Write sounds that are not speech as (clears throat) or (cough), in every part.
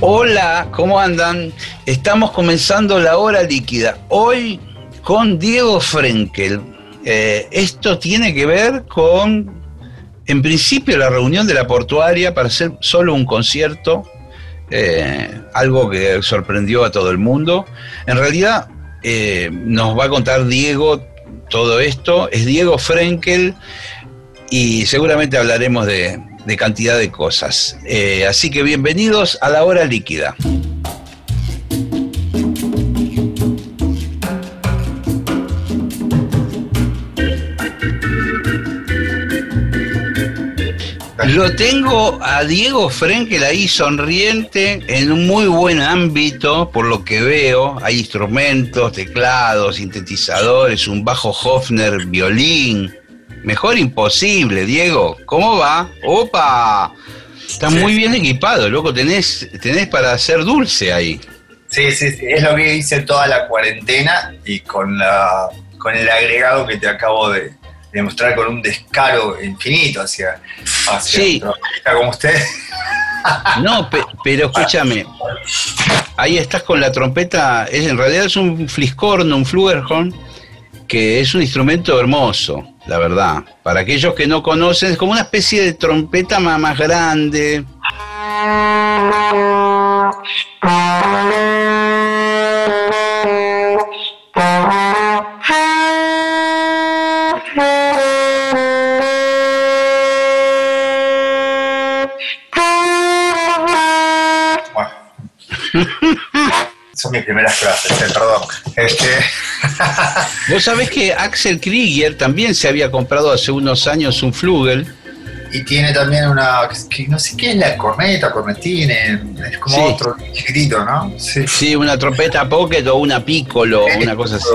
Hola, ¿cómo andan? Estamos comenzando la hora líquida. Hoy con Diego Frenkel. Eh, esto tiene que ver con, en principio, la reunión de la portuaria para hacer solo un concierto, eh, algo que sorprendió a todo el mundo. En realidad, eh, nos va a contar Diego todo esto. Es Diego Frenkel y seguramente hablaremos de, de cantidad de cosas. Eh, así que bienvenidos a la hora líquida. Lo tengo a Diego Frenkel ahí sonriente, en un muy buen ámbito, por lo que veo. Hay instrumentos, teclados, sintetizadores, un bajo Hofner, violín, Mejor imposible, Diego. ¿Cómo va? ¡Opa! Está muy bien equipado, loco. Tenés, tenés para hacer dulce ahí. Sí, sí, sí. Es lo que hice toda la cuarentena y con, la, con el agregado que te acabo de, demostrar con un descaro infinito hacia, hacia sí. como usted. (laughs) No, pero escúchame. Ahí estás con la trompeta. Es, en realidad es un fliscorno, un flugelhorn, que es un instrumento hermoso la verdad. Para aquellos que no conocen, es como una especie de trompeta más, grande. (laughs) son mis primeras clases, eh, perdón. Este... (laughs) Vos sabés que Axel Krieger también se había comprado hace unos años un Flugel. Y tiene también una, no sé qué es la corneta, cornetine, es como otro chiquitito, ¿no? Sí. sí. una trompeta pocket o una piccolo, una cosa así.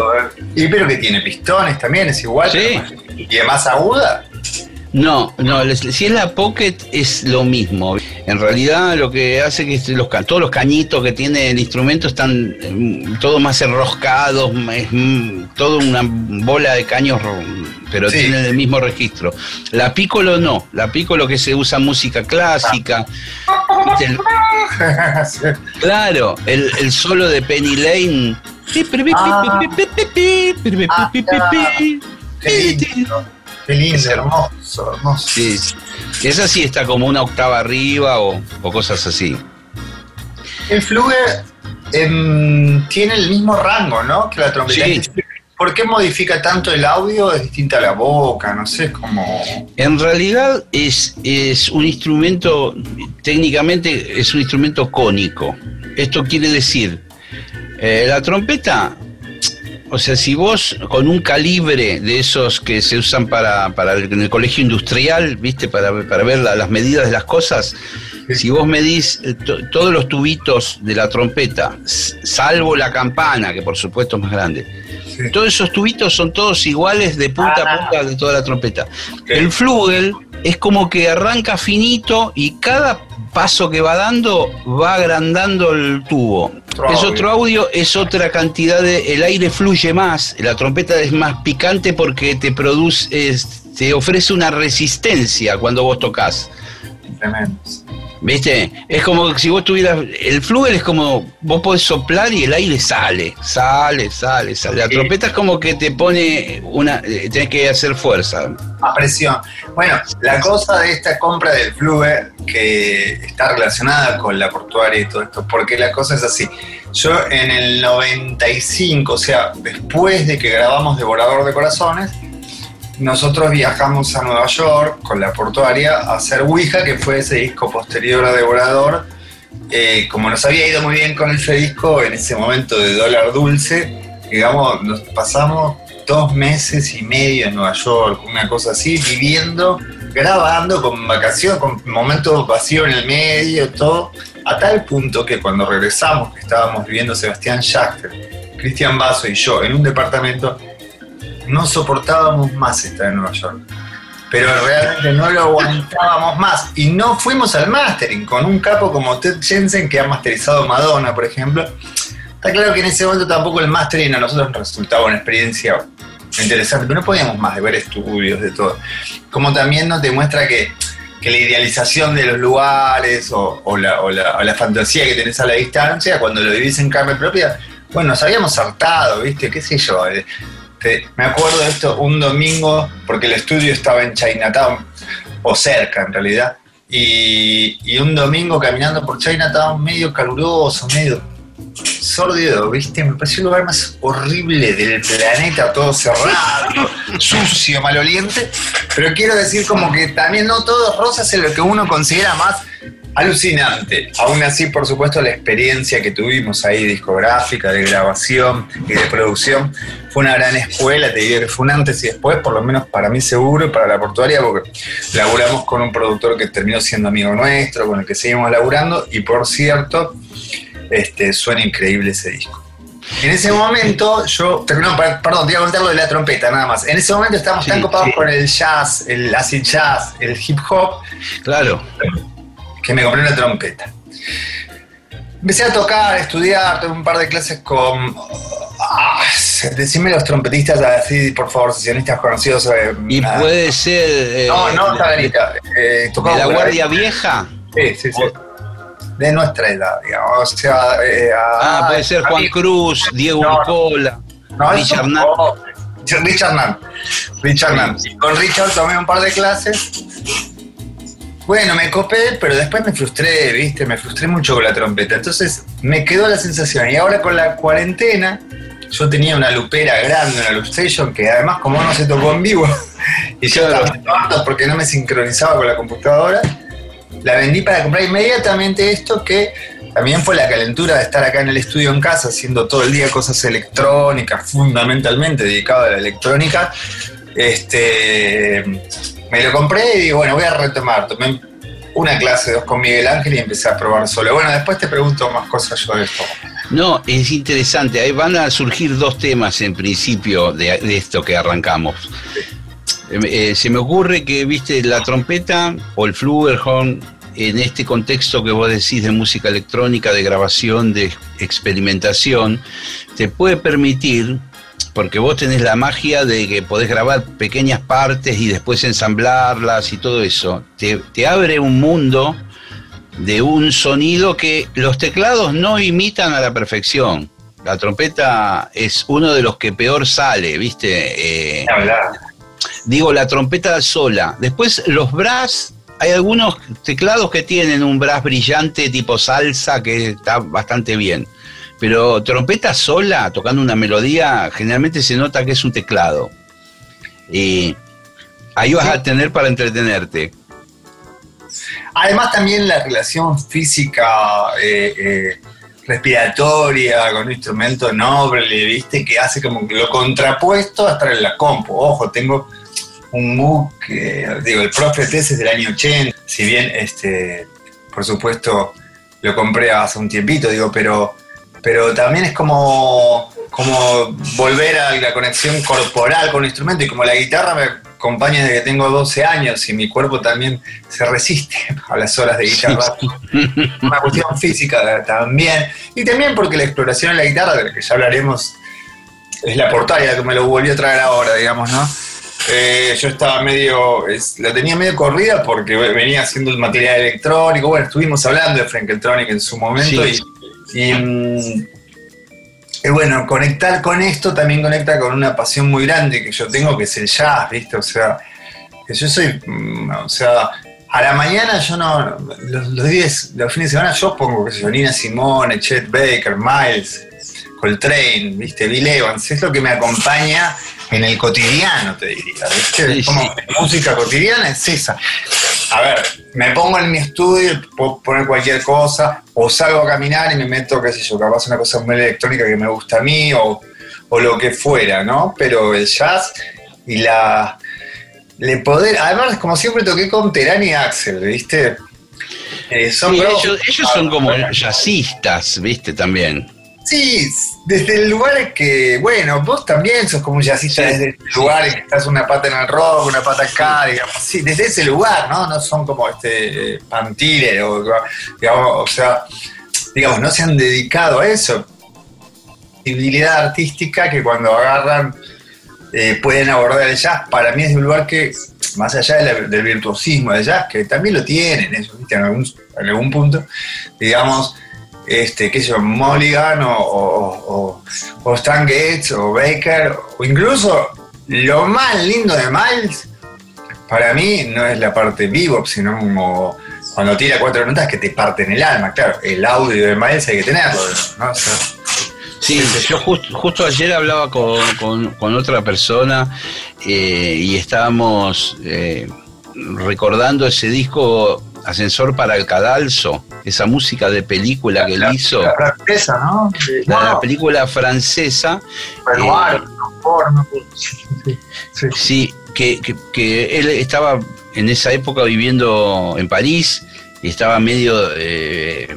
Y pero que tiene pistones también, es igual. Sí. Y es más aguda. No, no, si es la Pocket es lo mismo. En realidad lo que hace que los, todos los cañitos que tiene el instrumento están mm, todos más enroscados, es mm, toda una bola de caños, pero tienen el mismo registro. La Piccolo no, la Piccolo que se usa música clásica. claro, el, solo de Penny Lane. Qué lindo, hermoso, hermoso. Sí, esa sí está como una octava arriba o, cosas así. El fluge em, tiene el mismo rango, ¿no? Que la trompeta. Sí. ¿Por qué modifica tanto el audio? Es distinta a la boca, no sé, como... En realidad es, es un instrumento, técnicamente es un instrumento cónico. Esto quiere decir, eh, la trompeta o sea, si vos con un calibre de esos que se usan para, para el, en el colegio industrial, ¿viste? Para, ver las medidas de las cosas, si vos medís eh, todos los tubitos de la trompeta, salvo la campana, que por supuesto es más grande, todos esos tubitos son todos iguales de punta a ah. punta de toda la trompeta. El flugel es como que arranca finito y cada paso que va dando va agrandando el tubo. es otro audio, es otra cantidad de. El aire fluye más, la trompeta es más picante porque te produce. te ofrece una resistencia cuando vos tocas. Tremendo. ¿Viste? Es como si vos tuvieras. El fluel es como. Vos podés soplar y el aire sale, sale, sale, sale. La trompeta es como que te pone una. Eh, tenés que hacer fuerza. A presión. Bueno, la cosa de esta compra del fluel, que está relacionada con la portuaria y todo esto, porque la cosa es así. Yo en el 95, o sea, después de que grabamos Devorador de Corazones, nosotros viajamos a Nueva York con la portuaria a hacer Ouija, que fue ese disco posterior a Devorador. Eh, como nos había ido muy bien con ese disco, en ese momento de dólar dulce, digamos, nos pasamos dos meses y medio en Nueva York, una cosa así, viviendo, grabando con vacaciones, con momentos vacíos en el medio, todo, a tal punto que cuando regresamos, estábamos viviendo Sebastián Schachter, Cristian Basso y yo en un departamento, no soportábamos más estar en Nueva York. Pero realmente no lo aguantábamos más. Y no fuimos al mastering con un capo como Ted Jensen, que ha masterizado Madonna, por ejemplo. Está claro que en ese momento tampoco el mastering a nosotros nos resultaba una experiencia interesante, pero no podíamos más de ver estudios, de todo. Como también nos demuestra que, la idealización de los lugares o, la, fantasía que tenés a la distancia, cuando lo vivís en carne propia, bueno, nos habíamos hartado, ¿viste? ¿Qué sé yo? Este, me acuerdo de esto un domingo, porque el estudio estaba en Chinatown, o cerca en realidad, y, y un domingo caminando por Chinatown medio caluroso, medio sordido, ¿viste? Me pareció el lugar más horrible del planeta, todo cerrado, (laughs) sucio, maloliente. Pero quiero decir como que también no todo rosas es lo que uno considera más alucinante. Aún así, por supuesto, la experiencia que tuvimos ahí discográfica, de grabación y de producción fue una gran escuela, te diría que fue un antes y después, por lo menos para mí seguro y para la portuaria, porque laburamos con un productor que terminó siendo amigo nuestro, con el que seguimos laburando, y por cierto, este, suena increíble ese disco. En ese momento, yo. No, perdón, te iba a contar lo de la trompeta, nada más. En ese momento estábamos tan copados con el jazz, el acid jazz, el hip hop. Claro. Que me compré una trompeta. Empecé a tocar, a estudiar, tuve un par de clases con. Ah, decime los trompetistas así, por favor, sesionistas conocidos. Eh, y puede ser. Eh, no, no, Tagarita. Eh, ¿De la Guardia Vieja? Sí, sí, sí de nuestra edad, digamos. O sea, eh, ah, puede ser Juan Cruz, Diego Nicola, Richard Nan. Richard Nan. Richard Nan. con Richard tomé un par de clases. Bueno, me copé, pero después me frustré, ¿viste? Me frustré mucho con la trompeta. Entonces me quedó la sensación. Y ahora con la cuarentena, yo tenía una lupera grande, una loop station, que además como no se tocó en vivo, (laughs) y yo estaba porque no me sincronizaba con la computadora, la vendí para comprar inmediatamente esto que también fue la calentura de estar acá en el estudio en casa haciendo todo el día cosas electrónicas, fundamentalmente dedicado a la electrónica. Este, me lo compré y digo, bueno, voy a retomar. Tomé una clase, dos con Miguel Ángel y empecé a probar solo. Bueno, después te pregunto más cosas yo de esto. No, es interesante. Ahí van a surgir dos temas en principio de, esto que arrancamos. Eh, se me ocurre que, viste, la trompeta o el flugelhorn en este contexto que vos decís de música electrónica, de grabación, de experimentación, te puede permitir, porque vos tenés la magia de que podés grabar pequeñas partes y después ensamblarlas y todo eso, te, te abre un mundo de un sonido que los teclados no imitan a la perfección. La trompeta es uno de los que peor sale, ¿viste? Eh, digo, la trompeta sola. Después los brass hay algunos teclados que tienen un brass brillante tipo salsa que está bastante bien. Pero trompeta sola, tocando una melodía, generalmente se nota que es un teclado. Y ahí vas a tener para entretenerte. Además también la relación física, eh, eh, respiratoria, con un instrumento noble, ¿viste? Que hace como que lo contrapuesto a estar en la compu. Ojo, tengo un MOOC que, digo, el Profe es del año 80, si bien, este, por supuesto, lo compré hace un tiempito, digo, pero, pero también es como, como volver a la conexión corporal con el instrumento y como la guitarra me acompaña desde que tengo 12 años y mi cuerpo también se resiste (laughs) a las horas de guitarra. Una cuestión física también. Y también porque la exploración en la guitarra, de la que ya hablaremos, es la portaria que me lo volvió a traer ahora, digamos, ¿no? Eh, yo estaba medio, la tenía medio corrida porque venía haciendo el material electrónico. Bueno, estuvimos hablando de Frankeltronic en su momento y, bueno, conectar con esto también conecta con una pasión muy grande que yo tengo, que es el jazz, ¿viste? O sea, que yo soy, mm, o sea, a la mañana yo no, los, días, los fines de semana yo pongo, qué sé yo, Nina Simone, Chet Baker, Miles, Coltrane, ¿viste? Bill Evans, es lo que me acompaña en el cotidiano, te diría. ¿viste? Como música cotidiana es esa. A ver, me pongo en mi estudio, puedo poner cualquier cosa, o salgo a caminar y me meto, qué sé yo, capaz una cosa muy electrónica que me gusta a mí, o, o lo que fuera, ¿no? Pero el jazz y la... Le poder, además, como siempre toqué con Terán y Axel, ¿viste? Eh, son ellos, son como jazzistas, ¿viste? También. Sí, desde el lugar que, bueno, vos también sos como un jazzista desde el lugar en que estás una pata en el rock, una pata acá, digamos, sí, desde ese lugar, ¿no? No son como este Pantile o, digamos, o sea, digamos, no se han dedicado a eso. Sensibilidad artística que cuando agarran eh, pueden abordar el jazz, para mí es un lugar que, más allá del virtuosismo del jazz, que también lo tienen, eso, ¿viste? En, algún, en algún punto, digamos, este, qué sé yo, Mulligan o, o, Stan Gates o Baker, o incluso lo más lindo de Miles, para mí no es la parte vivo, sino como cuando tira cuatro notas que te parten el alma. Claro, el audio de Miles hay que tenerlo, sí, yo justo ayer hablaba con, otra persona eh, y estábamos eh, recordando ese disco Ascensor para el Cadalso, esa música de película que él hizo. La francesa, ¿no? La, película francesa. eh, sí, que, que, él estaba en esa época viviendo en París y estaba medio eh,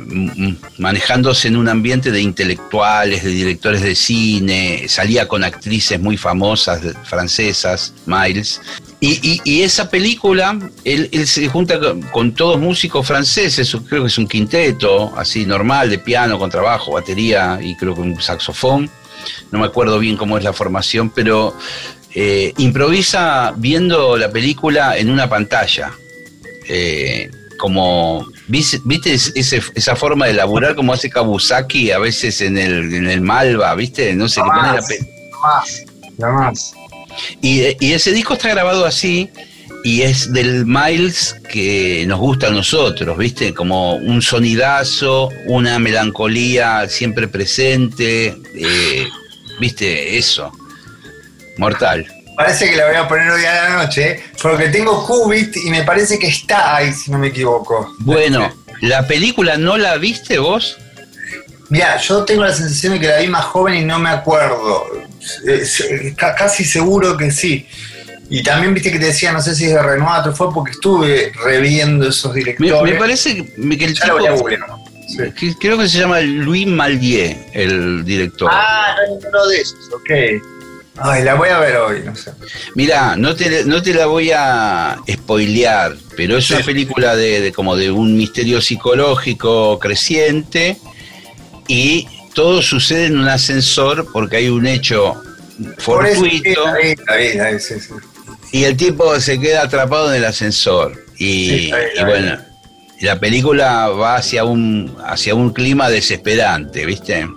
manejándose en un ambiente de intelectuales, de directores de cine, salía con actrices muy famosas francesas, Miles, y, esa película, él, se junta con, todos músicos franceses, creo que es un quinteto, así normal, de piano, con trabajo, batería y creo que un saxofón. No me acuerdo bien cómo es la formación, pero eh, improvisa viendo la película en una pantalla. Eh, como, ¿viste esa forma de laburar como hace Kabusaki a veces en el, en el Malva, ¿viste? No sé, qué pone la, la más. Y, ese disco está grabado así y es del Miles que nos gusta a nosotros, ¿viste? Como un sonidazo, una melancolía siempre presente, eh, ¿viste? Eso. Mortal. Parece que la voy a poner hoy a la noche, porque tengo Qubit y me parece que está ahí, si no me equivoco. Bueno, ¿la película no la viste vos? Mira, yo tengo la sensación de que la vi más joven y no me acuerdo. Eh, casi seguro que sí. Y también viste que te decía, no sé si es de Renoir, fue porque estuve reviendo esos directores. Me, parece que el tipo, Creo que se llama Louis Malvier, el director. Ah, no es ninguno de esos, ok. Ay, la voy a ver hoy, no sé. Mirá, no te, no te la voy a spoilear, pero es una película de, como de un misterio psicológico creciente y todo sucede en un ascensor porque hay un hecho fortuito. Y el tipo se queda atrapado en el ascensor. Y, bueno, la película va hacia un, hacia un clima desesperante, ¿viste?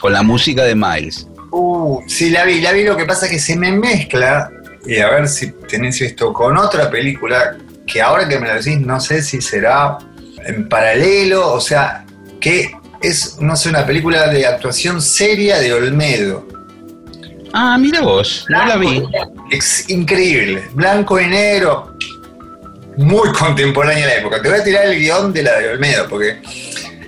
Con la música de Miles. Uh, sí, la vi, la vi. Lo que pasa es que se me mezcla, y a ver si tenés esto, con otra película que ahora que me la decís, no sé si será en paralelo, o sea, que es, no sé, una película de actuación seria de Olmedo. Ah, mira vos, no la vi. Es increíble, blanco y negro, muy contemporánea a la época. Te voy a tirar el guion de la de Olmedo, porque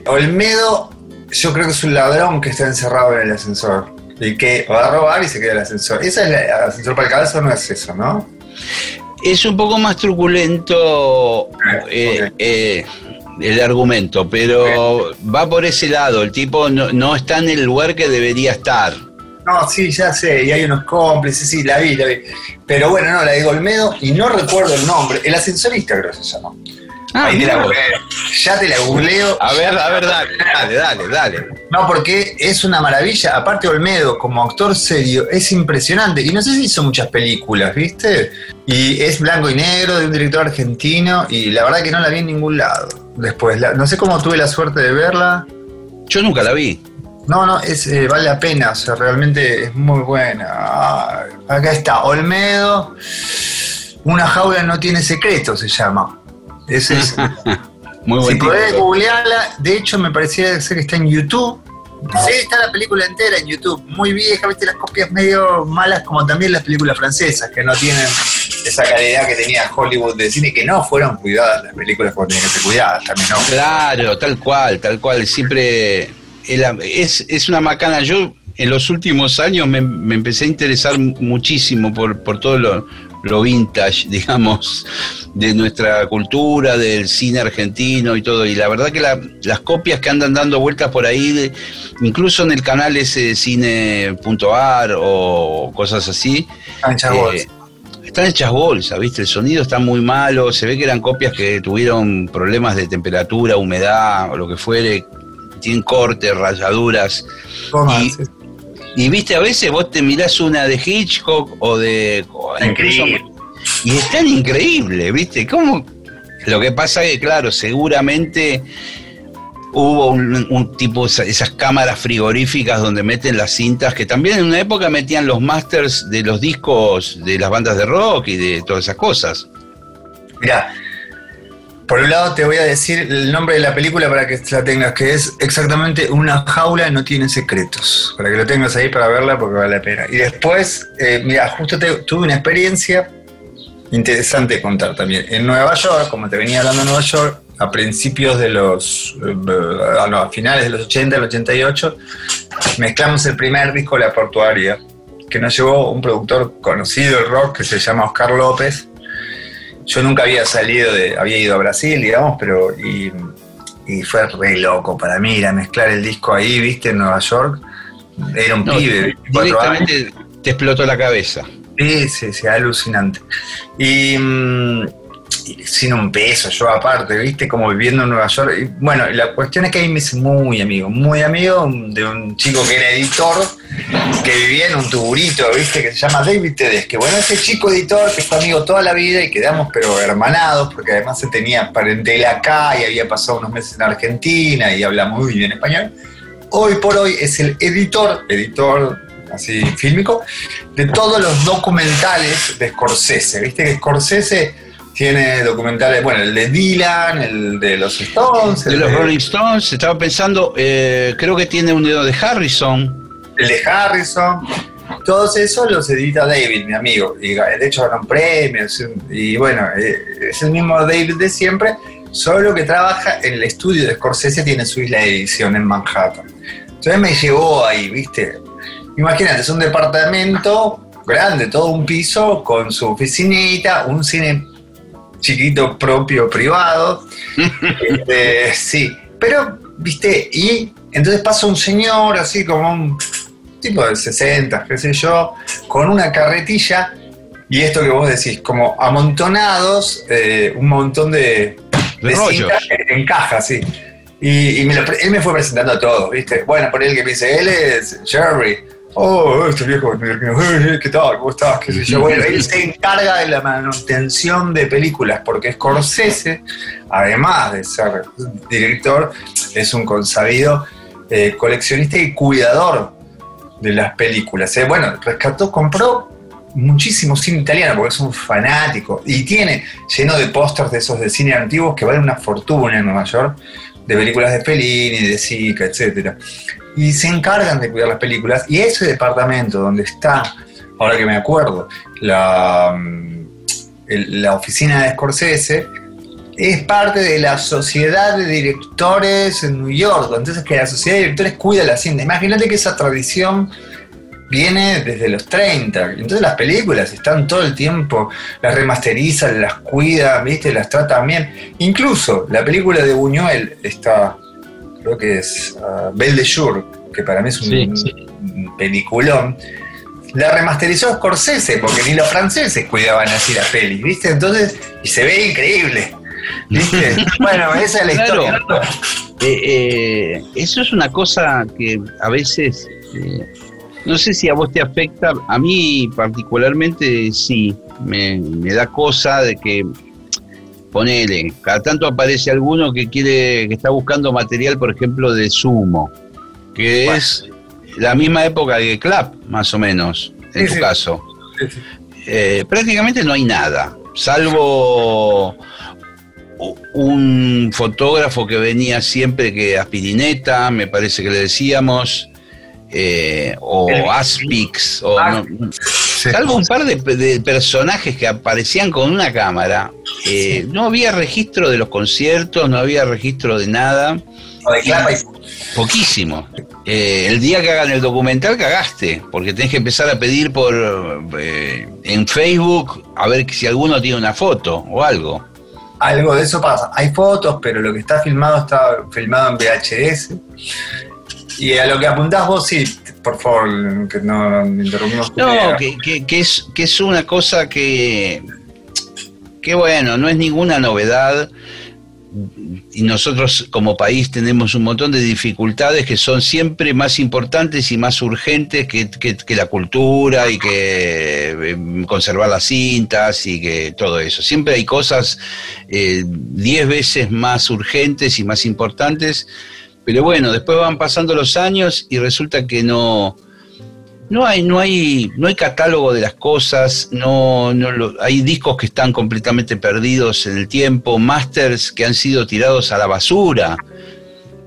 Olmedo yo creo que es un ladrón que está encerrado en el ascensor y que va a robar y se queda el ascensor. Esa es el ascensor para el cabezo, no es eso, ¿no? Es un poco más truculento. Eh, eh, el argumento, pero va por ese lado, el tipo no, está en el lugar que debería estar. No, sí, ya sé, y hay unos cómplices, sí, la vi, la vi. Pero bueno, no, la de Golmedo, y no recuerdo el nombre, el ascensorista creo que se llama. Ah, mira, ya te la googleo. A ver, a ver, dale, dale, dale, dale. No, porque es una maravilla. Aparte, Olmedo, como actor serio, es impresionante. Y no sé si hizo muchas películas, ¿viste? Y es blanco y negro de un director argentino. Y la verdad que no la vi en ningún lado después. no sé cómo tuve la suerte de verla. Yo nunca la vi. No, no, es, eh, vale la pena, o sea, realmente es muy buena. Ah, acá está, Olmedo, una jaula no tiene secreto, se llama. Ese es. (laughs) muy Si podés googlearla, de hecho me parecía ser que está en YouTube. Sí, está la película entera en YouTube, muy vieja, viste las copias medio malas como también las películas francesas, que no tienen esa calidad que tenía Hollywood de cine, que no fueron cuidadas las películas cuando tenían que ser cuidadas también, ¿no? Claro, tal cual, tal cual, siempre es, es una macana. Yo en los últimos años me, empecé a interesar muchísimo por, por todo lo, lo vintage, (laughs) digamos, de nuestra cultura, del cine argentino y todo. Y la verdad que las copias que andan dando vueltas por ahí, incluso en el canal ese cine.ar o cosas así. Están hechas bolsas. Eh, están hechas bolsas, ¿viste? El sonido está muy malo. Se ve que eran copias que tuvieron problemas de temperatura, humedad o lo que fuere. Tienen cortes, rayaduras. Y viste, a veces vos te mirás una de Hitchcock o de. y es tan increíble, ¿viste? ¿Cómo? Lo que pasa es que, claro, seguramente hubo un, tipo, esas cámaras frigoríficas donde meten las cintas, que también en una época metían los masters de los discos de las bandas de rock y de todas esas cosas. Mira, por un lado te voy a decir el nombre de la película para que la tengas, que es exactamente Una jaula no tiene secretos, para que lo tengas ahí para verla porque vale la pena. Y después, eh, mira, justo tuve una experiencia interesante de contar también. En Nueva York, como te venía hablando de Nueva York, a principios de los, eh, no, a finales de los 80, el 88, mezclamos el primer disco La Portuaria, que nos llevó un productor conocido del rock que se llama Oscar López, yo nunca había salido de, había ido a Brasil, digamos, pero y, fue re loco para mí ir a mezclar el disco ahí, viste, en Nueva York. Era un pibe, directamente te explotó la cabeza. Sí, sí, sí, alucinante. Y, mm, sin un peso, yo aparte, ¿viste? Como viviendo en Nueva York. Y, bueno, la cuestión es que ahí me hice muy amigo, muy amigo de un chico que era editor, que vivía en un tuburito, ¿viste? Que se llama David Que Bueno, ese chico editor que fue amigo toda la vida y quedamos pero hermanados, porque además se tenía parentela acá y había pasado unos meses en Argentina y habla muy bien español. Hoy por hoy es el editor, editor así fílmico, de todos los documentales de Scorsese. ¿Viste que Scorsese tiene documentales, bueno, el de Dylan, el de los Stones. De los Rolling Stones, estaba pensando, eh, creo que tiene un dedo de Harrison. El de Harrison. Todos esos los edita David, mi amigo. Y de hecho ganan premios. Y bueno, eh, es el mismo David de siempre, solo que trabaja en el estudio de Scorsese, tiene su isla de edición en Manhattan. Entonces me llevó ahí, ¿viste? Imagínate, es un departamento grande, todo un piso con su oficinita, un cine chiquito propio privado. (laughs) Este, sí, pero, viste, y entonces pasa un señor así como un tipo de 60, qué sé yo, con una carretilla y esto que vos decís, como amontonados, eh, un montón de, de, cintas en caja, sí. Y, él me fue presentando a todos, ¿viste? Bueno, por él que me dice, él es Jerry, Oh, este viejo, ¿qué tal? ¿Cómo estás? ¿Qué sé yo? (laughs) Bueno, él se encarga de la manutención de películas, porque Scorsese, además de ser director, es un consabido eh, coleccionista y cuidador de las películas. Eh, bueno, rescató, compró muchísimo cine italiano, porque es un fanático, y tiene lleno de pósters de esos de cine antiguos que valen una fortuna en Nueva York, de películas de Fellini, de Zika, etcétera y se encargan de cuidar las películas. Y ese departamento donde está, ahora que me acuerdo, la, mm, la oficina de Scorsese, es parte de la sociedad de directores en New York. Entonces, que la sociedad de directores cuida la cinta. Imagínate que esa tradición viene desde los 30. Entonces las películas están todo el tiempo, las remasterizan, las cuidan, ¿viste? las tratan bien. Incluso la película de Buñuel está creo que es uh, Belle de Jour, que para mí es un, peliculón, la remasterizó Scorsese, porque ni los franceses cuidaban así la peli, ¿viste? Entonces, y se ve increíble. ¿Viste? (laughs) bueno, esa es la historia. Eh, eh, eso es una cosa que a veces, eh, no sé si a vos te afecta, a mí particularmente sí, me, me da cosa de que ponele, cada tanto aparece alguno que quiere, que está buscando material, por ejemplo, de sumo, que es la misma época de Clap, más o menos, en tu caso. Eh, prácticamente no hay nada, salvo un fotógrafo que venía siempre que Aspirineta, me parece que le decíamos, eh, o Aspix, o (laughs) salvo un par de, personajes que aparecían con una cámara, eh, no había registro de los conciertos, no había registro de nada. poquísimo. eh, el día que hagan el documental cagaste, porque tenés que empezar a pedir por eh, en Facebook a ver si alguno tiene una foto o algo. Algo de eso pasa. Hay fotos, pero lo que está filmado está filmado en VHS. Y a lo que apuntás vos, sí, por favor, que no interrumpimos. No, que, que, es, que es una cosa que, que bueno, no es ninguna novedad y nosotros como país tenemos un montón de dificultades que son siempre más importantes y más urgentes que, la cultura y que eh, conservar las cintas y que todo eso. Siempre hay cosas eh, diez veces más urgentes y más importantes, pero bueno, después van pasando los años y resulta que no no hay, no hay, no hay catálogo de las cosas, no, no hay discos que están completamente perdidos en el tiempo, masters que han sido tirados a la basura,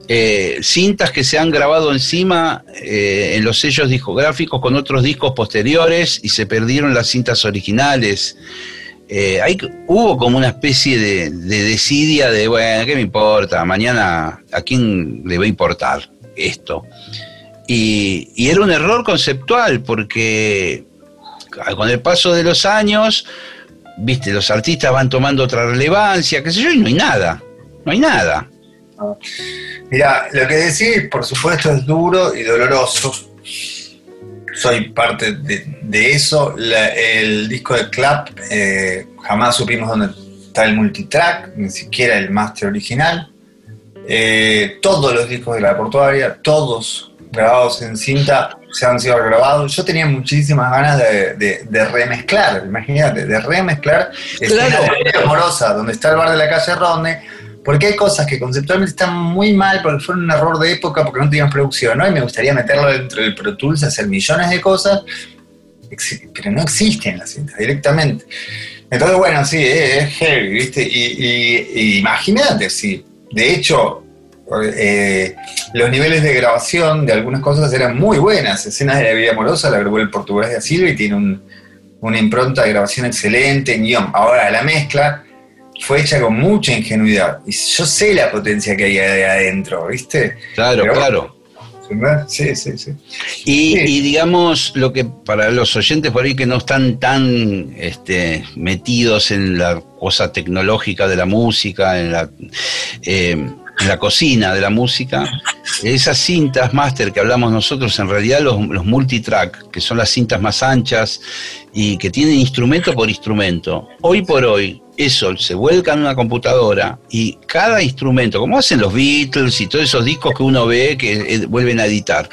eh, cintas que se han grabado encima eh, en los sellos discográficos con otros discos posteriores y se perdieron las cintas originales. Eh, hay, hubo como una especie de, de desidia de, bueno, ¿qué me importa? Mañana, ¿a quién le va a importar esto? Y, era un error conceptual porque con el paso de los años, viste, los artistas van tomando otra relevancia, qué sé yo, y no hay nada, no hay nada. Mira, lo que decís, por supuesto, es duro y doloroso. Soy parte de, eso. el disco de Clap, eh, jamás supimos dónde está el multitrack, ni siquiera el master original. Eh, todos los discos de la portuaria, todos grabados en cinta se han sido grabados. Yo tenía muchísimas ganas de, remezclar, imagínate, de remezclar claro. la amorosa, donde está el bar de la calle Ronde, porque hay cosas que conceptualmente están muy mal porque fueron un error de época, porque no teníamos producción, ¿no? Y me gustaría meterlo dentro del Pro Tools, hacer millones de cosas, pero no existen las cintas directamente. Entonces, bueno, sí, es, heavy, ¿viste? Y, imagínate, sí. De hecho, eh, los niveles de grabación de algunas cosas eran muy buenas. Escenas de la vida amorosa la grabó el portugués de Silva y tiene una impronta de grabación excelente, guion. Ahora, la mezcla fue hecha con mucha ingenuidad. Y yo sé la potencia que hay ahí adentro, ¿viste? Claro, claro. Sí, sí, sí. Y, digamos, lo que para los oyentes por ahí que no están tan este, metidos en la cosa tecnológica de la música, en la. Eh, en la cocina de la música, esas cintas máster que hablamos nosotros, en realidad los, los, multitrack, que son las cintas más anchas y que tienen instrumento por instrumento, hoy por hoy eso se vuelca en una computadora y cada instrumento, como hacen los Beatles y todos esos discos que uno ve que eh, vuelven a editar,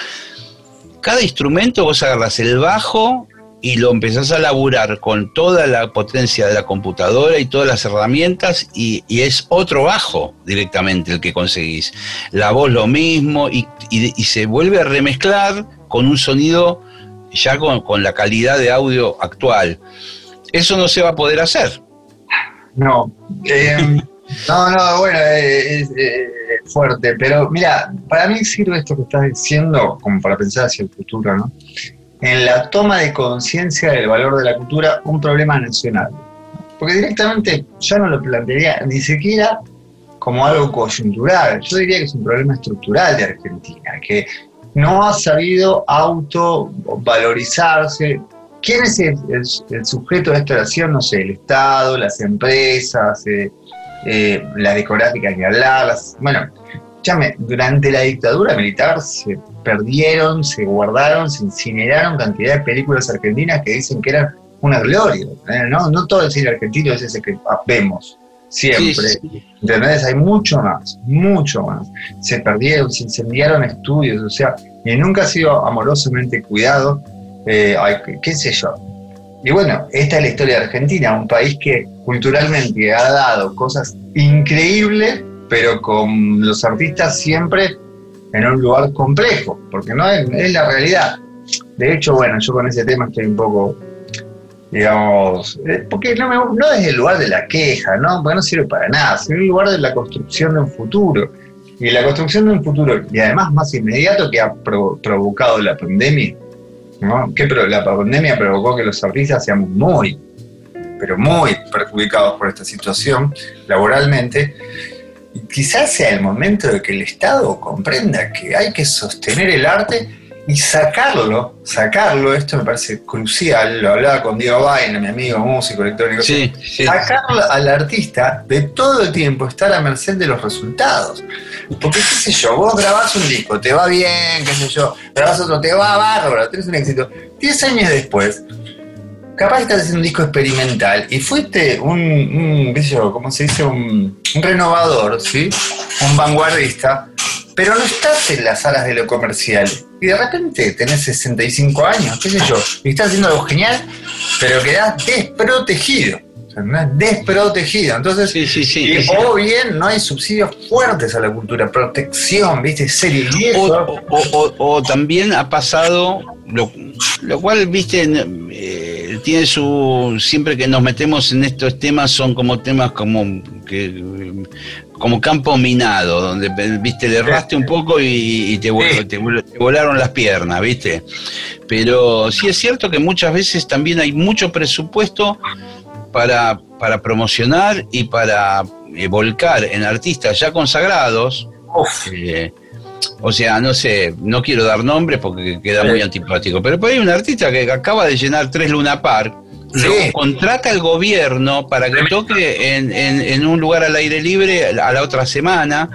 cada instrumento vos agarras el bajo y lo empezás a laburar con toda la potencia de la computadora y todas las herramientas y, es otro bajo directamente el que conseguís. La voz lo mismo y, se vuelve a remezclar con un sonido ya con, la calidad de audio actual. Eso no se va a poder hacer. No, eh, no, no, bueno, es, fuerte, pero mira, para mí sirve esto que estás diciendo como para pensar hacia el futuro, ¿no? En la toma de conciencia del valor de la cultura un problema nacional. Porque directamente yo no lo plantearía ni siquiera como algo coyuntural, yo diría que es un problema estructural de Argentina, que no ha sabido autovalorizarse. ¿Quién es el, sujeto de esta relación? No sé, el Estado, las empresas, eh, eh, las discográficas que hablar, bueno, Escúchame, durante la dictadura militar se perdieron, se guardaron, se incineraron cantidad de películas argentinas que dicen que eran una gloria. No, no todo el cine argentino es ese que vemos siempre. ¿Entendés? Hay mucho más, mucho más. Se perdieron, se incendiaron estudios, o sea, y nunca ha sido amorosamente cuidado, eh, qué sé yo. Y bueno, esta es la historia de Argentina, un país que culturalmente ha dado cosas increíbles pero con los artistas siempre en un lugar complejo, porque no es, la realidad. De hecho, bueno, yo con ese tema estoy un poco, digamos, eh, porque no, desde el lugar de la queja, ¿no? Porque no sirve para nada, sino el lugar de la construcción de un futuro. Y la construcción de un futuro, y además más inmediato que ha provocado la pandemia, ¿no? Que la pandemia provocó que los artistas seamos muy, pero muy perjudicados por esta situación laboralmente quizás sea el momento de que el Estado comprenda que hay que sostener el arte y sacarlo, sacarlo, esto me parece crucial, lo hablaba con Diego Vaina, mi amigo músico electrónico, sí, sacarlo al artista de todo el tiempo estar a merced de los resultados. Porque qué sé yo, vos grabás un disco, te va bien, qué sé yo, grabás otro, te va bárbaro, tenés un éxito. Diez años después, capaz estás haciendo un disco experimental y fuiste un, qué sé yo, ¿cómo se dice? Un, un renovador, ¿sí? Un vanguardista pero no estás en las salas de lo comercial. Y de repente tenés 65 años, qué sé yo, y estás haciendo algo genial, pero quedás desprotegido. desprotegido. Entonces, sí, sí, sí, o bien no hay subsidios fuertes a la cultura, protección, ¿viste? Serie O, también ha pasado, lo, lo cual, ¿viste? Eh, tiene su. Siempre que nos metemos en estos temas, son como temas como que como campo minado, donde viste le erraste un poco y, te, volaron las piernas, viste. Pero sí es cierto que muchas veces también hay mucho presupuesto para, para promocionar y para eh, volcar en artistas ya consagrados. Eh, o sea, no sé, no quiero dar nombres porque queda muy antipático, pero hay un artista que acaba de llenar tres Luna Park contrata el gobierno para que toque en, un lugar al aire libre a la otra semana,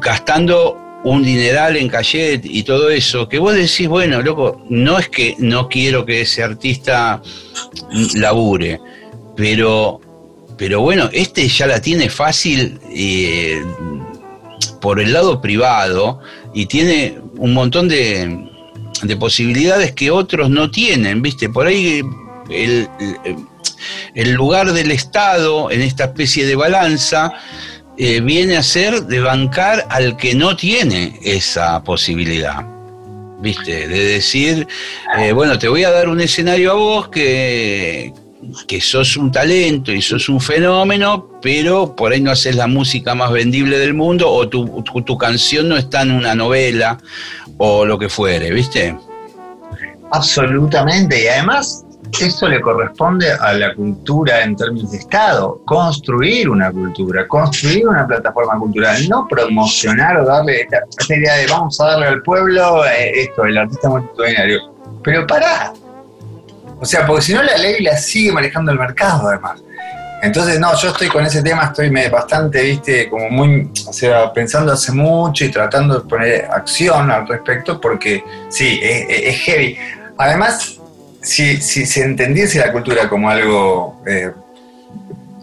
gastando un dineral en cachet y todo eso, que vos decís, bueno, loco, no es que no quiero que ese artista labure, pero, pero bueno, este ya la tiene fácil eh, por el lado privado y tiene un montón de, de posibilidades que otros no tienen, ¿viste? Por ahí el, lugar del Estado en esta especie de balanza eh, viene a ser de bancar al que no tiene esa posibilidad. ¿Viste? De decir, eh, bueno, te voy a dar un escenario a vos que, que sos un talento y sos un fenómeno, pero por ahí no haces la música más vendible del mundo o tu, tu canción no está en una novela o lo que fuere, ¿viste? Absolutamente, y además eso le corresponde a la cultura en términos de Estado, construir una cultura, construir una plataforma cultural, no promocionar o darle esta, idea de vamos a darle al pueblo eh, esto, el artista multitudinario. Pero pará. O sea, porque si no la ley la sigue manejando el mercado además. Entonces, no, yo estoy con ese tema, estoy bastante, viste, como muy, o sea, pensando hace mucho y tratando de poner acción al respecto, porque sí, es, heavy. Además, si, se entendiese la cultura como algo eh,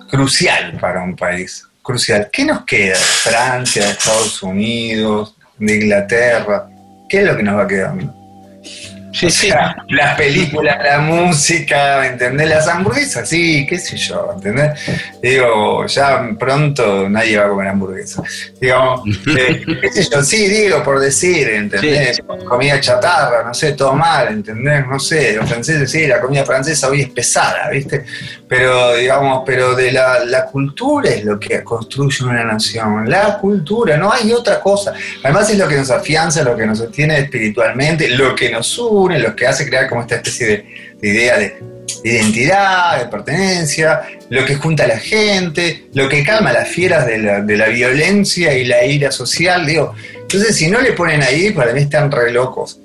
crucial para un país, crucial, ¿qué nos queda? Francia, Estados Unidos, de Inglaterra, ¿qué es lo que nos va Sí, sí. Las películas, la música, ¿entendés? Las hamburguesas, sí, qué sé yo, ¿entendés? Digo, ya pronto nadie va a comer hamburguesas. Digo, (laughs) eh, qué sé yo, sí, digo, por decir, ¿entendés? Comida chatarra, no sé, todo mal, ¿entendés? No sé, los franceses, sí, la comida francesa hoy es pesada, ¿viste? Pero, digamos, pero de la, la cultura es lo que construye una nación, la cultura, no hay otra cosa. Además es lo que nos afianza, lo que nos sostiene espiritualmente, lo que nos sube lo que hace crear como esta especie de, idea de, identidad, de pertenencia, lo que junta a la gente, lo que calma las fieras de la, violencia y la ira social, digo. Entonces, si no le ponen ahí, para mí están re locos.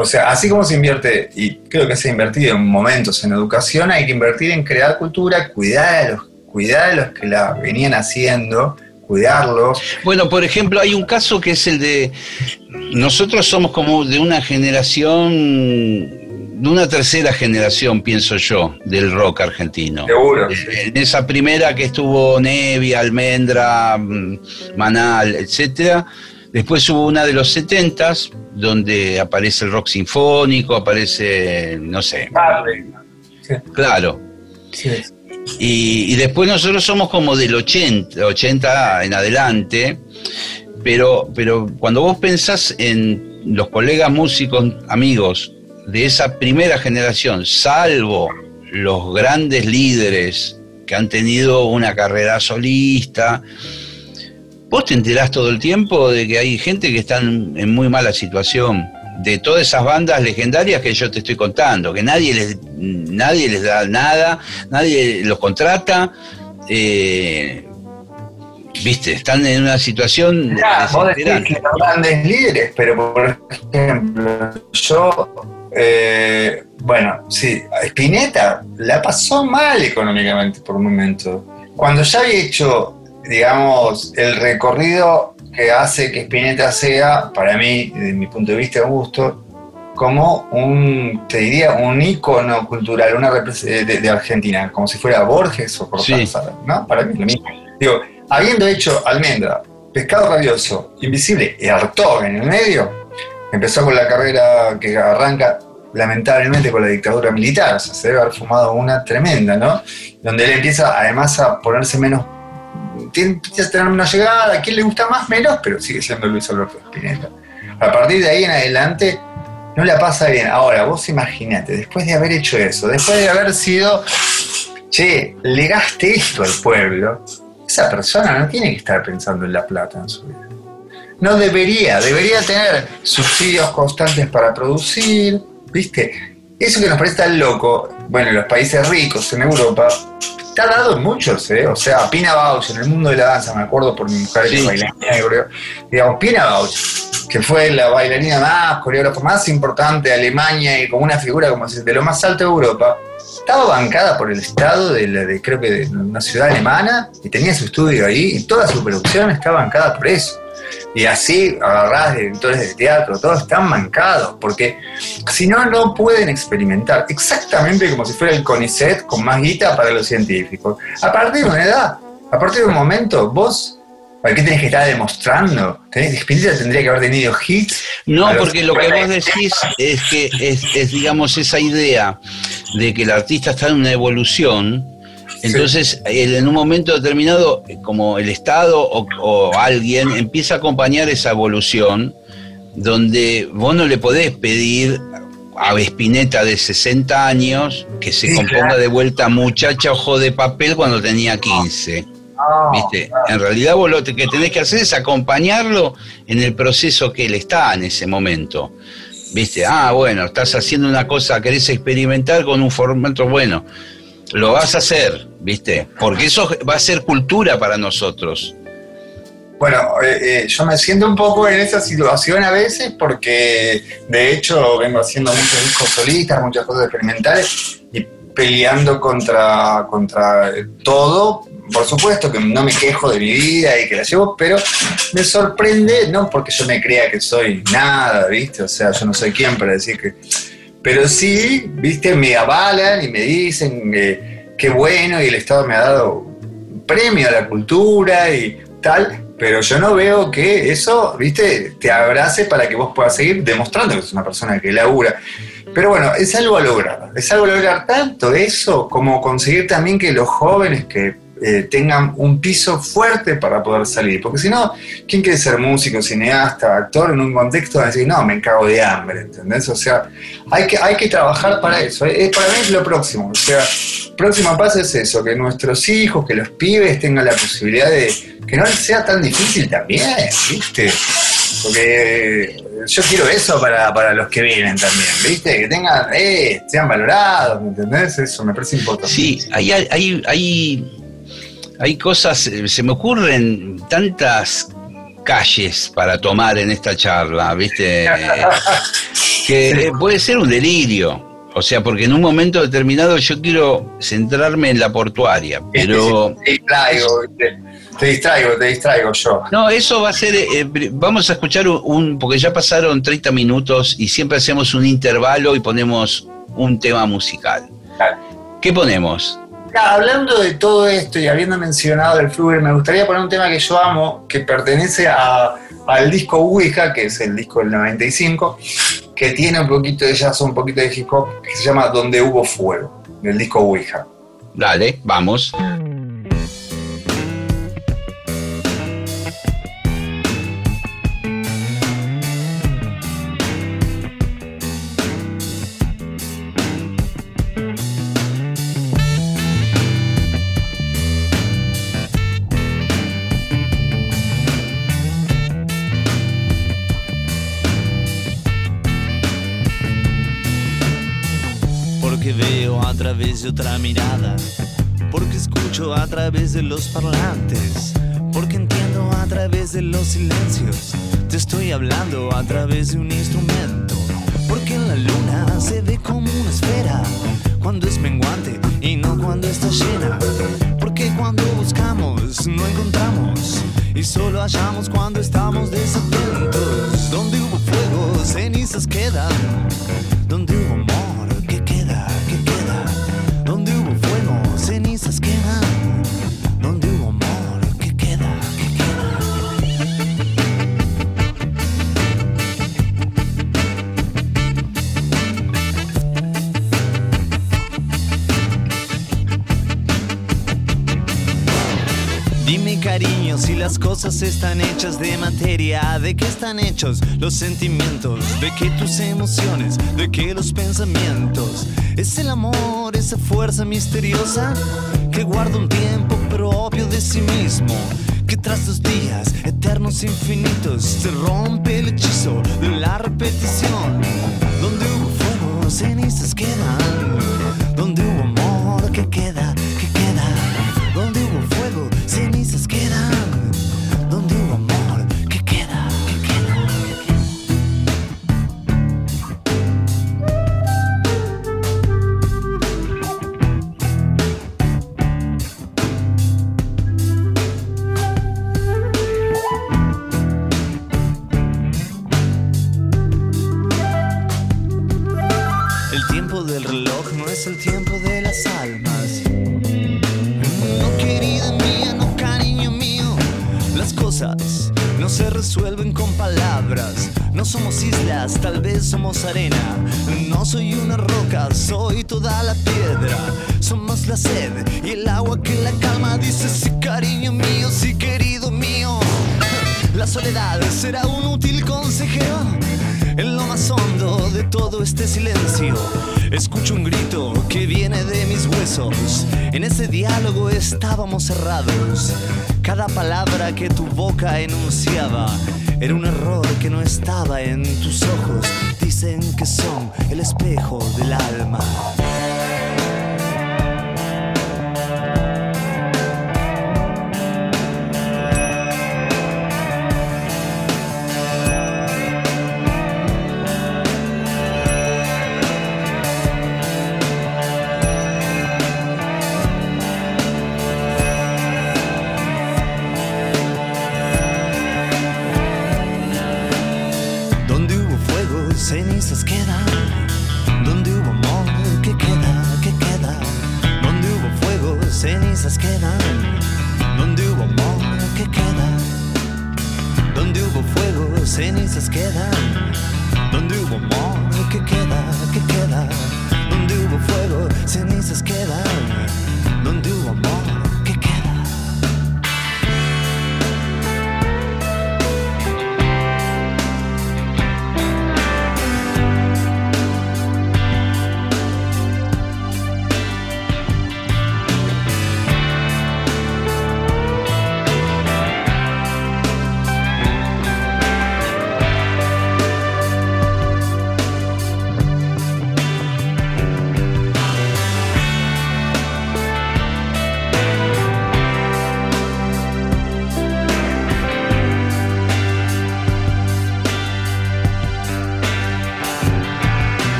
O sea, así como se invierte, y creo que se ha invertido en momentos en educación, hay que invertir en crear cultura, cuidar a los, cuidar a los que la venían haciendo, cuidarlos. Bueno, por ejemplo, hay un caso que es el de, nosotros somos como de una generación, de una tercera generación, pienso yo, del rock argentino. Seguro. En esa primera que estuvo Nevi, Almendra, mm, Manal, etcétera. Después hubo una de los setentas, donde aparece el rock sinfónico, aparece, no sé. Claro. Sí. Y, después nosotros somos como del 80, 80 en adelante, pero, pero cuando vos pensás en los colegas músicos, amigos de esa primera generación, salvo los grandes líderes que han tenido una carrera solista, vos te enterás todo el tiempo de que hay gente que está en muy mala situación de todas esas bandas legendarias que yo te estoy contando, que nadie les, nadie les da nada, nadie los contrata. Eh, viste, están en una situación ya, vos decís que son grandes líderes, pero por ejemplo, yo, eh, bueno, sí, Spinetta la pasó mal económicamente por un momento. Cuando ya había hecho, digamos, el recorrido que hace que Spinetta sea, para mí, desde mi punto de vista, gusto, como un, te diría, un ícono cultural, una de, de, Argentina, como si fuera Borges o Cortázar, ¿no? Para mí es lo mismo. Digo, habiendo hecho Almendra, Pescado Rabioso, Invisible y Artaud en el medio, empezó con la carrera que arranca lamentablemente con la dictadura militar, o sea, se debe haber fumado una tremenda, ¿no? Donde él empieza además a ponerse menos, empieza a tener una llegada, a quien le gusta más, menos, pero sigue siendo Luis Alberto Spinetta. A partir de ahí en adelante no la pasa bien. Ahora, vos imaginate, después de haber hecho eso, después de haber sido, che, legaste esto al pueblo, esa persona no tiene que estar pensando en la plata en su vida. No debería, debería tener subsidios constantes para producir, ¿viste? Eso que nos parece tan loco, bueno, en los países ricos, en Europa, está dado en muchos, ¿eh? O sea, Pina Bausch, en el mundo de la danza, me acuerdo por mi mujer que bailarina, digamos, Pina Bausch, que fue la bailarina más, coreógrafa más importante de Alemania y como una figura como de lo más alto de Europa, estaba bancada por el Estado de, de, creo que de una ciudad alemana y tenía su estudio ahí y toda su producción está bancada por eso. Y así agarrás directores de teatro, todos están bancados, porque si no, no pueden experimentar. Exactamente como si fuera el CONICET con más guita para los científicos. A partir de una edad, a partir de un momento, vos ¿Para qué tenés que estar demostrando? ¿Tenés, tendría que haber tenido hits. No, porque lo que vos decís es que es, digamos, esa idea de que el artista está en una evolución. Entonces, en un momento determinado, como el Estado o, alguien empieza a acompañar esa evolución, donde vos no le podés pedir a Vespineta de 60 años que se componga de vuelta muchacha ojo de papel cuando tenía 15. ¿Viste? En realidad vos lo que tenés que hacer es acompañarlo en el proceso que él está en ese momento. ¿Viste? Ah, bueno, estás haciendo una cosa, querés experimentar con un formato bueno. Lo vas a hacer, ¿viste? Porque eso va a ser cultura para nosotros. Bueno, eh, eh, yo me siento un poco en esa situación a veces porque de hecho vengo haciendo muchos discos solistas, muchas cosas experimentales y peleando contra, contra todo por supuesto que no me quejo de mi vida y que la llevo, pero me sorprende, no porque yo me crea que soy nada, ¿viste? O sea, yo no soy quien para decir que... Pero sí, ¿viste? Me avalan y me dicen que qué bueno y el Estado me ha dado premio a la cultura y tal, pero yo no veo que eso, ¿viste? Te abrace para que vos puedas seguir demostrando que sos una persona que labura. Pero bueno, es algo a lograr. Es algo a lograr tanto eso como conseguir también que los jóvenes que eh, tengan un piso fuerte para poder salir. Porque si no, ¿quién quiere ser músico, cineasta, actor en un contexto de decir, no, me cago de hambre? ¿Entendés? O sea, hay que, hay que trabajar para eso. Es, para mí es lo próximo. O sea, el próximo paso es eso, que nuestros hijos, que los pibes tengan la posibilidad de que no sea tan difícil también, ¿viste? Porque yo quiero eso para, para, los que vienen también, ¿viste? Que tengan, eh, sean valorados, ¿me entendés? Eso me parece importante. Sí, hay, hay, hay hay cosas, eh, se me ocurren tantas calles para tomar en esta charla, ¿viste? (laughs) que puede ser un delirio. O sea, porque en un momento determinado yo quiero centrarme en la portuaria, (laughs) pero... Te distraigo, te, distraigo, te distraigo yo. No, eso va a ser... Eh, vamos a escuchar un... Porque ya pasaron 30 minutos y siempre hacemos un intervalo y ponemos un tema musical. ¿Qué ponemos? Hablando de todo esto y habiendo mencionado el Fluger, me gustaría poner un tema que yo amo, que pertenece al disco Ouija, que es el disco del 95, que tiene un poquito de jazz, un poquito de hip hop, que se llama Donde hubo fuego, del disco Ouija. Dale, vamos. Otra mirada, porque escucho a través de los parlantes, porque entiendo través de los silencios. Te estoy hablando a través de un instrumento. Porque la luna se ve como una esfera cuando es menguante y no cuando está llena. Porque cuando buscamos no encontramos y solo hallamos cuando estamos desatentos. Donde hubo fuego, cenizas quedan. Donde hubo amor, si las cosas están hechas de materia, de qué están hechos los sentimientos, de qué tus emociones, de qué los pensamientos. Es el amor, esa fuerza misteriosa que guarda un tiempo propio de sí mismo. Que tras los días eternos infinitos se rompe el hechizo de la repetición. Donde hubo fuego, cenizas quedan. Donde hubo amor. ¿Qué queda? Calma. Dice sí, cariño mío, sí, querido mío. La soledad será un útil consejero. En lo más hondo de todo este silencio, escucho un grito que viene de mis huesos. En ese diálogo estábamos cerrados. Cada palabra que tu boca enunciaba era un error que no estaba en tus ojos. Dicen que son el espejo del alma.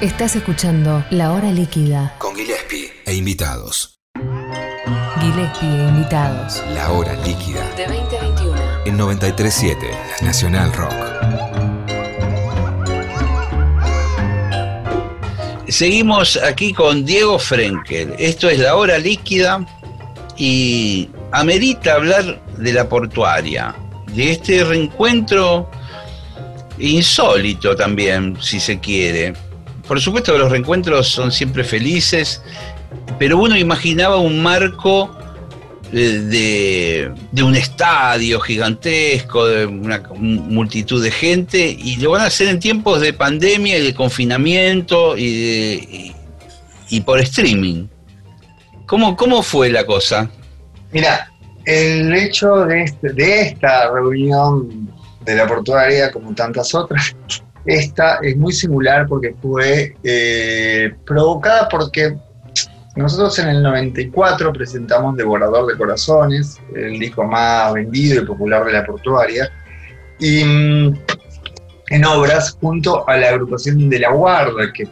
Estás escuchando La Hora Líquida. Con Gillespie e invitados. Gillespie e invitados. La hora líquida. De 20 a 21. En 937 Nacional Rock. Seguimos aquí con Diego Frenkel. Esto es la hora líquida y amerita hablar de la portuaria, de este reencuentro insólito también, si se quiere, por supuesto que los reencuentros son siempre felices, pero uno imaginaba un marco eh, de, un estadio gigantesco, de una multitud de gente, y lo van a hacer en tiempos de pandemia y de confinamiento y, de- y por streaming. ¿Cómo, ¿Cómo fue la cosa? Mira, el hecho de, este- de esta reunión de la portuaria, como tantas otras, esta es muy singular porque fue eh, provocada porque nosotros en el 94 presentamos Devorador de Corazones, el disco más vendido y popular de la portuaria, y mm, en obras junto a la agrupación de La Guarda, que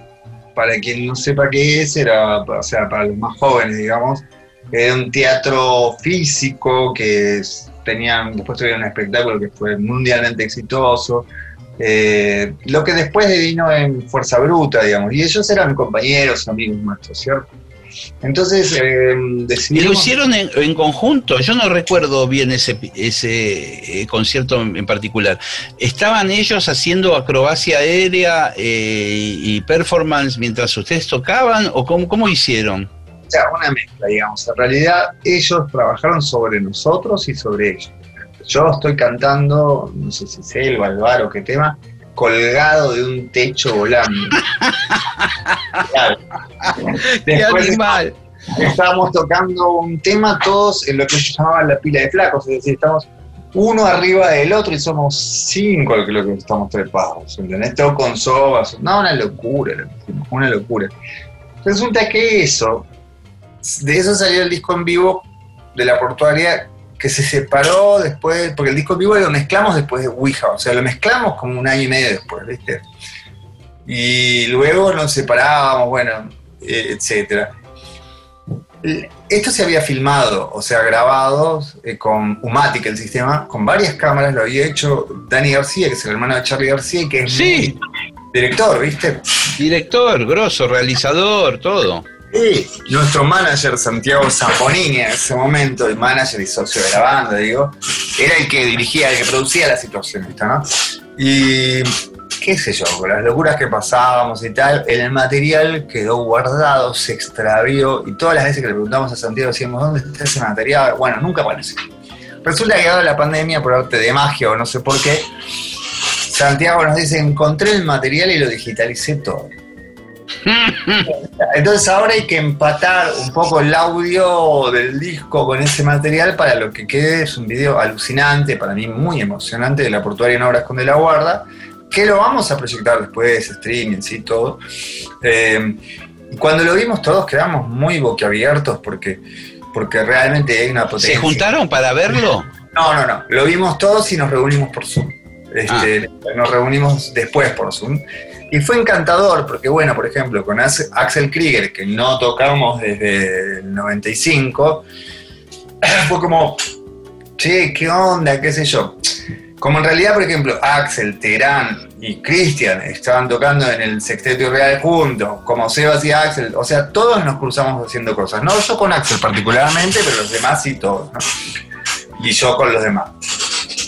para quien no sepa qué es, era, o sea, para los más jóvenes, digamos, era un teatro físico que tenían, después tuvieron un espectáculo que fue mundialmente exitoso. Eh, lo que después vino en Fuerza Bruta, digamos, y ellos eran compañeros, amigos nuestros, ¿cierto? Entonces eh, Y lo decidimos. hicieron en, en conjunto. Yo no recuerdo bien ese, ese eh, concierto en, en particular. ¿Estaban ellos haciendo acrobacia aérea eh, y performance mientras ustedes tocaban? ¿O cómo, cómo hicieron? O sea, una mezcla, digamos. En realidad, ellos trabajaron sobre nosotros y sobre ellos. Yo estoy cantando, no sé si Selva, Alvaro, o qué tema, colgado de un techo volando. Claro. (laughs) ¡Qué Después animal! estábamos tocando un tema todos en lo que ellos llamaban la pila de flacos, es decir, estamos uno arriba del otro y somos cinco lo que estamos trepados, ¿entendés? Todo con sobas, no, una locura, una locura. Resulta que eso, de eso salió el disco en vivo de la portuaria que se separó después, porque el disco vivo lo mezclamos después de Ouija, o sea, lo mezclamos como un año y medio después, ¿viste? Y luego nos separábamos, bueno, eh, etcétera. Esto se había filmado, o sea, grabado eh, con Umatic, el sistema, con varias cámaras, lo había hecho Dani García, que es el hermano de Charlie García, que es Sí. director, ¿viste? Director, grosso, realizador, todo. Sí, nuestro manager Santiago Zamponini en ese momento, el manager y socio de la banda, digo, era el que dirigía, el que producía la situación, ¿viste, ¿no? Y qué sé yo, con las locuras que pasábamos y tal, el material quedó guardado, se extravió, y todas las veces que le preguntamos a Santiago decíamos, ¿dónde está ese material? Bueno, nunca apareció. Resulta que dado la pandemia, por arte de magia o no sé por qué, Santiago nos dice, encontré el material y lo digitalicé todo. Entonces ahora hay que empatar un poco el audio del disco con ese material para lo que quede es un video alucinante, para mí muy emocionante, de la portuaria en Obras con de la Guarda, que lo vamos a proyectar después, streaming, sí, todo. Eh, cuando lo vimos todos quedamos muy boquiabiertos porque, porque realmente hay una potencia. ¿Se juntaron para verlo? No, no, no. Lo vimos todos y nos reunimos por Zoom. Este, Nos reunimos después por Zoom. Y fue encantador porque, bueno, por ejemplo, con Ax- Axel Krieger, que no tocamos desde el 95, (clears throat) fue como, che, ¿qué onda? ¿Qué sé yo? Como en realidad, por ejemplo, Axel, Terán y Cristian estaban tocando en el Sexteto Real juntos, como Sebas y Axel, o sea, todos nos cruzamos haciendo cosas. No yo con Axel particularmente, pero los demás sí todos, ¿no? Y yo con los demás.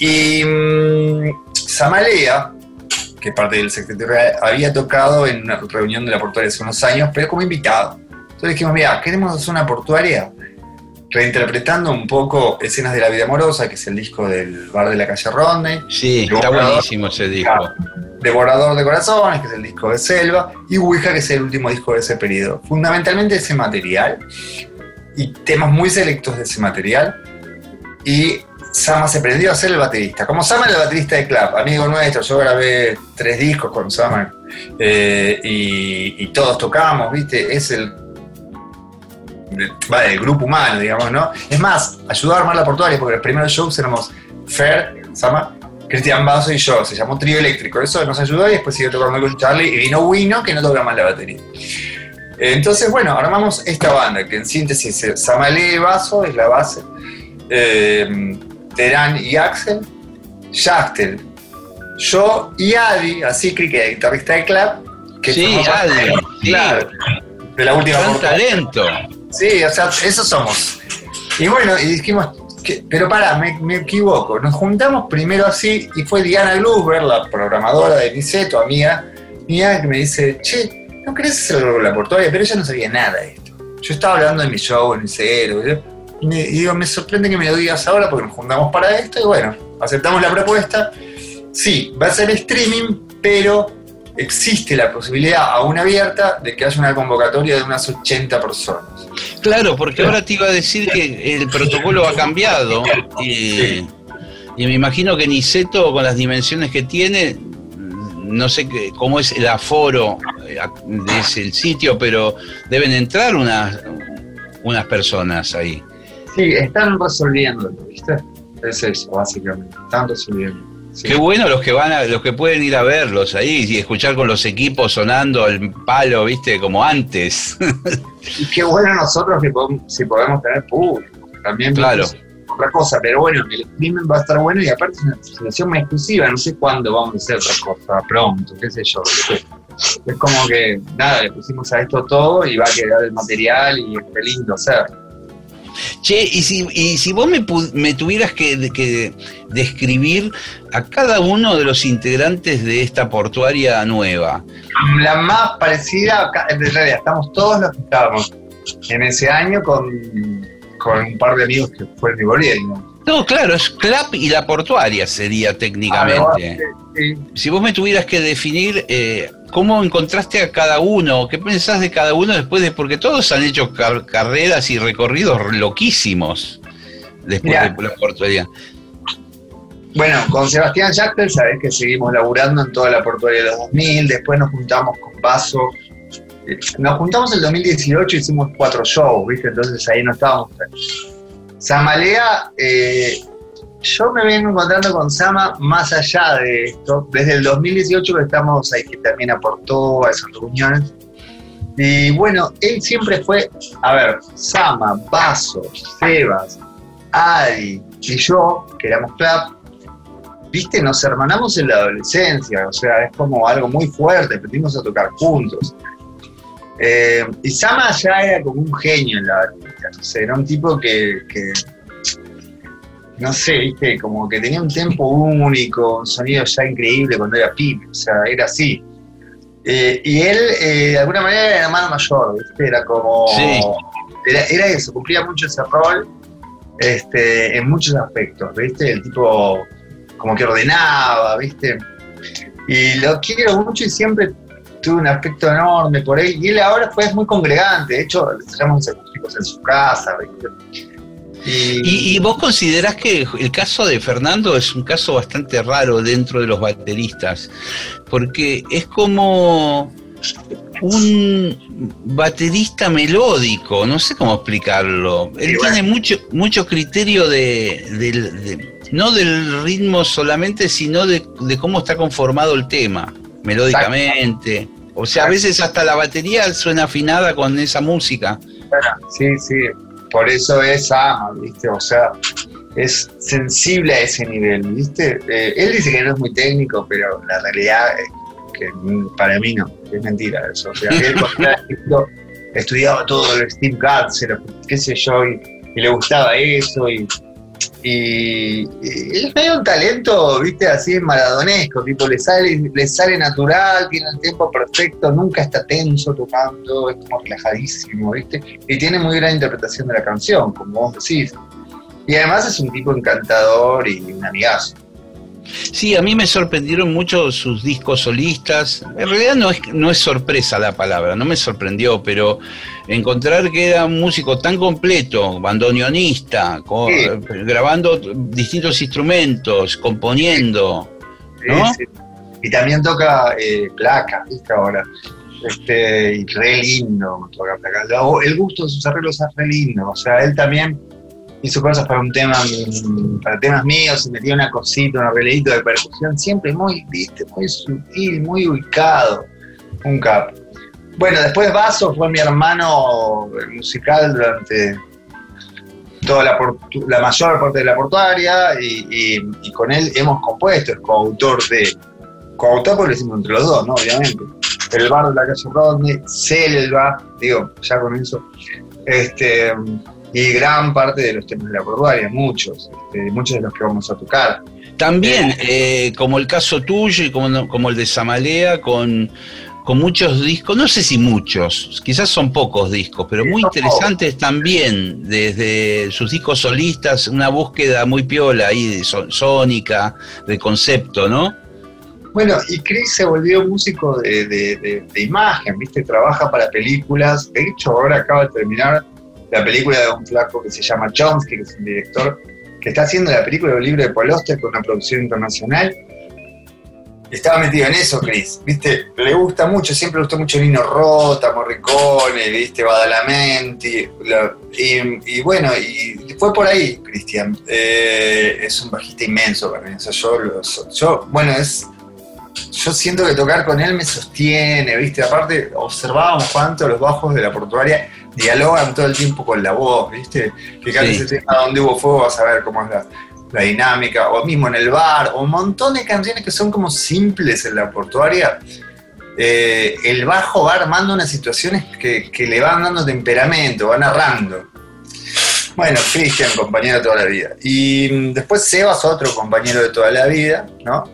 Y mm, Samalea, que parte del Real, había tocado en una reunión de la portuaria hace unos años, pero como invitado. Entonces dijimos, mira, queremos hacer una portuaria reinterpretando un poco Escenas de la Vida Amorosa, que es el disco del bar de la calle Ronde, Sí, está buenísimo ese disco. Devorador de Corazones, que es el disco de Selva, y Ouija, que es el último disco de ese periodo. Fundamentalmente ese material y temas muy selectos de ese material. Y Sama se prendió a ser el baterista. Como Sama era el baterista de Club, amigo nuestro, yo grabé tres discos con Sama eh, y, todos tocamos, ¿viste? Es el va, del grupo humano, digamos, ¿no? Es más, ayudó a armar la portuaria porque los primeros shows éramos Fer, Sama, Cristian Basso y yo, se llamó Trío Eléctrico, eso nos ayudó y después siguió tocando con Charlie y vino Wino que no toca más la batería. Entonces, bueno, armamos esta banda que en síntesis es Samalé Basso es la base, eh, Terán y Axel, Yachtel, yo y Adi, así que guitarrista de Club, que Sí, Adi, de- sí. claro, de la última portada. talento. Sí, o sea, eso somos. Y bueno, y dijimos, que- pero pará, me, me equivoco. Nos juntamos primero así y fue Diana Glusberg, la programadora de Niceto, amiga mía, que me dice, che, ¿no querés hacer la portuaria? Pero ella no sabía nada de esto. Yo estaba hablando de mi show en el cero. Me, digo, me sorprende que me lo digas ahora porque nos juntamos para esto y bueno, aceptamos la propuesta. Sí, va a ser streaming, pero existe la posibilidad aún abierta de que haya una convocatoria de unas 80 personas. Claro, porque ahora te iba a decir que el protocolo ha cambiado y, y me imagino que Niceto con las dimensiones que tiene, no sé qué- cómo es el aforo eh, de ese sitio, pero deben entrar unas, unas personas ahí. Sí, están resolviendo, ¿viste? Es eso, básicamente. Están resolviendo. Sí. Qué bueno los que van a, los que pueden ir a verlos ahí y escuchar con los equipos sonando el palo, viste, como antes. (laughs) Y qué bueno nosotros que podemos, si podemos tener público. También Claro. es otra cosa, pero bueno, el streaming va a estar bueno y aparte es una presentación muy exclusiva. No sé cuándo vamos a hacer otra cosa, pronto, qué sé yo. ¿viste? Es como que, nada, le pusimos a esto todo y va a quedar el material y es lindo hacer. Che, y si, y si vos me, tuvieras que, que describir a cada uno de los integrantes de esta portuaria nueva, La más parecida, en realidad, estamos todos los que estábamos en ese año con, con un par de amigos que fueron y. No, claro, es CLAP y la portuaria sería técnicamente. Sí. Si vos me tuvieras que definir eh, cómo encontraste a cada uno, qué pensás de cada uno después de, porque todos han hecho car- carreras y recorridos loquísimos después Mirá. de la portuaria. Bueno, con Sebastián Yachtel, sabés que seguimos laburando en toda la portuaria de los 2000, después nos juntamos con Vaso. Eh, Nos juntamos en el 2018 y hicimos cuatro shows, ¿viste? Entonces ahí no estábamos. Samalea, eh, yo me vengo encontrando con Sama más allá de esto. Desde el 2018 que estamos ahí, que también aportó a esas reuniones. Y bueno, él siempre fue, a ver, Sama, Vaso, Sebas, Adi y yo, que éramos club, viste, nos hermanamos en la adolescencia, o sea, es como algo muy fuerte, aprendimos a tocar juntos. Eh, y Sama ya era como un genio en la sea, era un tipo que, que, no sé, viste, como que tenía un tempo único, un sonido ya increíble cuando era pibe, o sea, era así. Eh, y él, eh, de alguna manera, era hermano mayor, viste, era como... Sí. Era, era eso, cumplía mucho ese rol este, en muchos aspectos, ¿viste? El tipo como que ordenaba, ¿viste? Y lo quiero mucho y siempre tuve un aspecto enorme por él. Y él ahora fue muy congregante, de hecho, le ensayamos acústicos en su casa, ¿viste? Y, ¿Y, y vos considerás que el caso de Fernando es un caso bastante raro dentro de los bateristas? Porque es como un baterista melódico, no sé cómo explicarlo. Él bueno. tiene mucho, mucho criterio de- no del ritmo solamente, sino de, de cómo está conformado el tema, melódicamente. O sea, a veces hasta la batería suena afinada con esa música. sí, sí, por eso es ama, ¿viste? O sea, es sensible a ese nivel, ¿viste? Eh, él dice que no es muy técnico, pero la realidad es que para mí no, es mentira eso. O sea, él estudiaba todo Steve Gadd, qué sé yo, y, y le gustaba eso, y, y, él tenía un talento, ¿viste? Así maradonesco, tipo, le sale, le sale natural, tiene el tiempo perfecto, nunca está tenso tocando, es como relajadísimo, ¿viste? Y tiene muy gran interpretación de la canción, como vos decís. Y además es un tipo encantador y un amigazo. Sí, a mí me sorprendieron mucho sus discos solistas. En realidad no es, no es sorpresa la palabra, no me sorprendió, pero encontrar que era un músico tan completo, bandoneonista, Sí. grabando distintos instrumentos, componiendo. ¿No? Sí, sí. Y también toca eh, placa, ¿viste? Ahora. Este, y re lindo toca placa. Lo- El gusto de sus arreglos es re lindo. O sea, él también hizo cosas para un tema, para temas míos, y metía una cosita, un arregladito de percusión, siempre muy, viste, muy sutil, muy ubicado. Un capo. Bueno, después Vaso fue mi hermano musical durante toda la, la mayor parte de la portuaria y con él hemos compuesto, es coautor de, coautor porque lo hicimos entre los dos, ¿no? Obviamente. El bar de la calle Rodney, Selva, digo, ya con eso, este, y gran parte de los temas de la portuaria, muchos, este, muchos de los que vamos a tocar. También, eh, como el caso tuyo y como, como el de Samalea, con, con muchos discos, no sé si muchos, quizás son pocos discos, pero muy interesantes también, desde sus discos solistas, una búsqueda muy piola ahí, de sónica, de concepto, ¿no? Bueno, y Chris se volvió músico de, imagen, ¿viste? Trabaja para películas. De hecho, ahora acaba de terminar la película de un flaco que se llama Chomsky, que es un director que está haciendo la película del libro de Paul Auster con una producción internacional estaba metido en eso, Chris, ¿viste? Le gusta mucho, siempre le gustó mucho Nino Rota, Morricone, ¿viste? Badalamenti, y, bueno, y fue por ahí, Cristian. Eh, es un bajista inmenso para yo, yo, bueno, es... Yo siento que tocar con él me sostiene, ¿viste? Aparte, observábamos cuánto los bajos de la portuaria dialogan todo el tiempo con la voz, ¿viste? Que cada vez a donde hubo fuego vas a ver cómo es la la dinámica, o mismo en el bar, o un montón de canciones que son como simples en la portuaria, eh, el bajo va armando unas situaciones que, le van dando temperamento, va narrando. Bueno, Cristian, compañero de toda la vida. Y después Sebas, otro compañero de toda la vida, ¿no?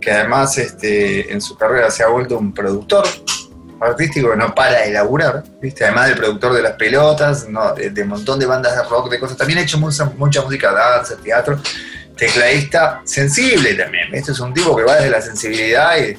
Que además este, en su carrera se ha vuelto un productor artístico que no para de laburar, ¿viste? Además del productor de las pelotas, de, un montón de bandas de rock, de cosas. También ha hecho mucha, mucha música, danza, teatro. Tecladista sensible también. Este es un tipo que va desde la sensibilidad y,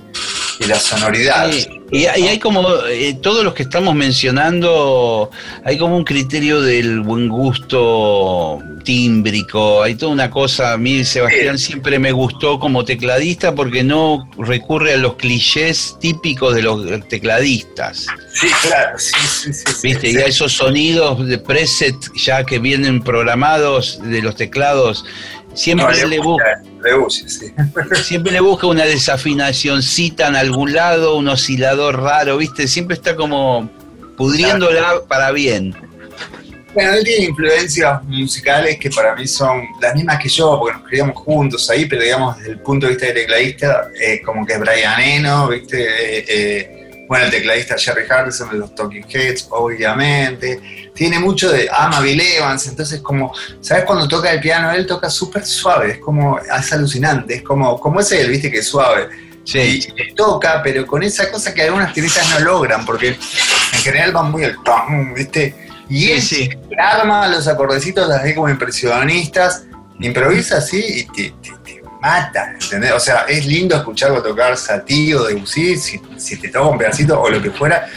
la sonoridad. Y, hay como, eh, todos los que estamos mencionando, hay como un criterio del buen gusto tímbrico, hay toda una cosa, a mí Sebastián siempre me gustó como tecladista porque no recurre a los clichés típicos de los tecladistas. Sí, claro, sí, sí, ¿Viste? y a esos sonidos de preset ya que vienen programados de los teclados Siempre le, busca, (laughs) siempre le busca una desafinacióncita en algún lado, un oscilador raro, ¿viste? Siempre está como pudriéndola para bien. Bueno, él tiene influencias musicales que para mí son las mismas que yo, porque nos criamos juntos ahí, pero digamos desde el punto de vista de tecladista, eh, como que es Brian Eno, ¿viste? Eh, eh, bueno, el tecladista Jerry Harrison de los Talking Heads, obviamente. Tiene mucho de ama Bill Evans, entonces como, ¿sabes? Cuando toca el piano, él toca súper suave, es como, es alucinante, es como, como es él, viste, que es suave. Sí. Y toca, pero con esa cosa que algunas tiristas no logran, porque en general van muy al tom, ¿viste? Y él sí. arma los acordecitos así como impresionistas, improvisa así y te, mata, ¿entendés? O sea, es lindo escucharlo tocar Satie o Debussy, si, te toca un pedacito o lo que fuera,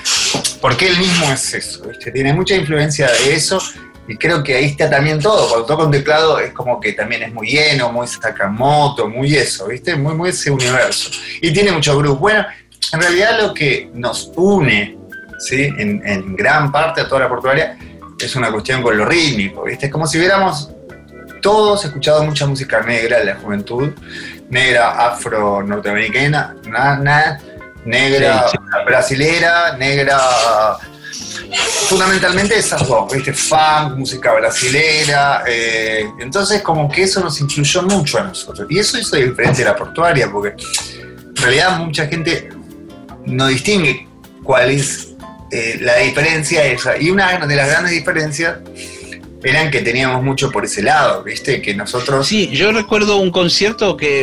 porque él mismo es eso, ¿viste? Tiene mucha influencia de eso y creo que ahí está también todo. Cuando toca un teclado es como que también es muy lleno, muy Sakamoto, muy eso, ¿viste? Muy, muy ese universo. Y tiene mucho grupo. Bueno, en realidad lo que nos une, ¿sí? En, gran parte a toda la portuaria es una cuestión con lo rítmico, ¿viste? Es como si hubiéramos todos escuchado mucha música negra en la juventud, negra afro-norteamericana, negra brasilera, negra fundamentalmente esas dos, ¿viste? Funk, música brasilera. Eh, entonces, como que eso nos influyó mucho a nosotros. Y eso hizo diferente de la portuaria, porque en realidad mucha gente no distingue cuál es eh, la diferencia esa. Y una de las grandes diferencias eran que teníamos mucho por ese lado, ¿viste? Que nosotros... Sí, yo recuerdo un concierto que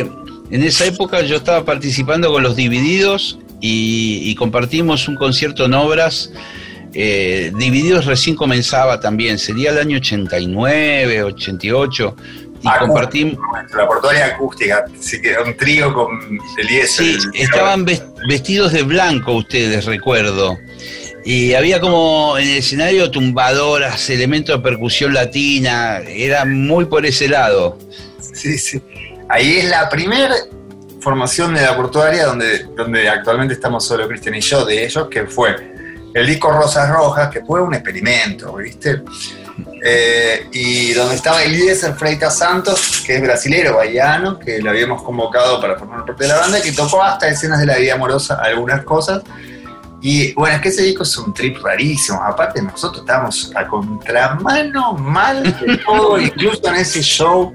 en esa época yo estaba participando con los Divididos y, compartimos un concierto en obras. Eh, Divididos recién comenzaba también, sería el año 89, 88. Y compartimos. La portuaria acústica, así que un trío con Eliezer. Sí, estaban vestidos de blanco ustedes, recuerdo. Y había como en el escenario tumbadoras, elementos de percusión latina, era muy por ese lado. Sí, sí. Ahí es la primera formación de la portuaria donde, donde actualmente estamos solo Cristian y yo de ellos, que fue el disco Rosas Rojas, que fue un experimento, ¿viste? Eh, y donde estaba Eliezer Freitas Santos, que es brasilero, bahiano, que lo habíamos convocado para formar parte de la banda, que tocó hasta escenas de la vida amorosa, algunas cosas, y bueno, es que ese disco es un trip rarísimo. Aparte, nosotros estábamos a contramano mal de (laughs) todo, incluso en ese show,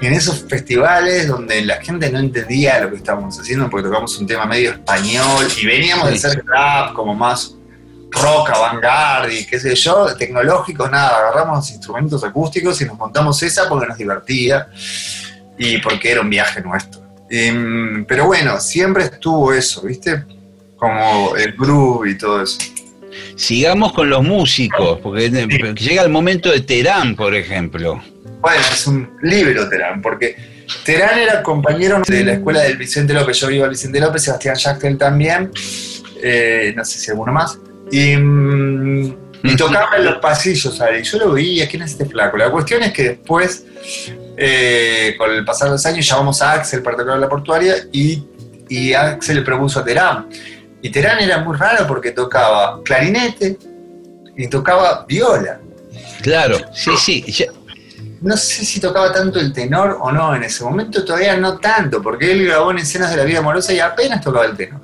en esos festivales donde la gente no entendía lo que estábamos haciendo porque tocamos un tema medio español y veníamos de ser rap, como más rock, avant y qué sé yo, tecnológicos, nada. Agarramos los instrumentos acústicos y nos montamos esa porque nos divertía y porque era un viaje nuestro. Em, pero bueno, siempre estuvo eso, ¿viste? Como el groove y todo eso. Sigamos con los músicos, porque llega el momento de Terán, por ejemplo. Bueno, es un libro Terán, porque Terán era compañero de la escuela del Vicente López. Yo iba al Vicente López, Sebastián Yachtel también, eh, no sé si alguno más. Y, mm, y tocaba en los pasillos, y yo lo veía, ¿quién es este flaco? La cuestión es que después, eh, con el pasar de los años, llamamos a Axel para tocar la portuaria y, y Axel le propuso a Terán. Y Terán era muy raro porque tocaba clarinete y tocaba viola. Claro, sí, sí. No sé si tocaba tanto el tenor o no en ese momento, todavía no tanto, porque él grabó en escenas de la vida amorosa y apenas tocaba el tenor.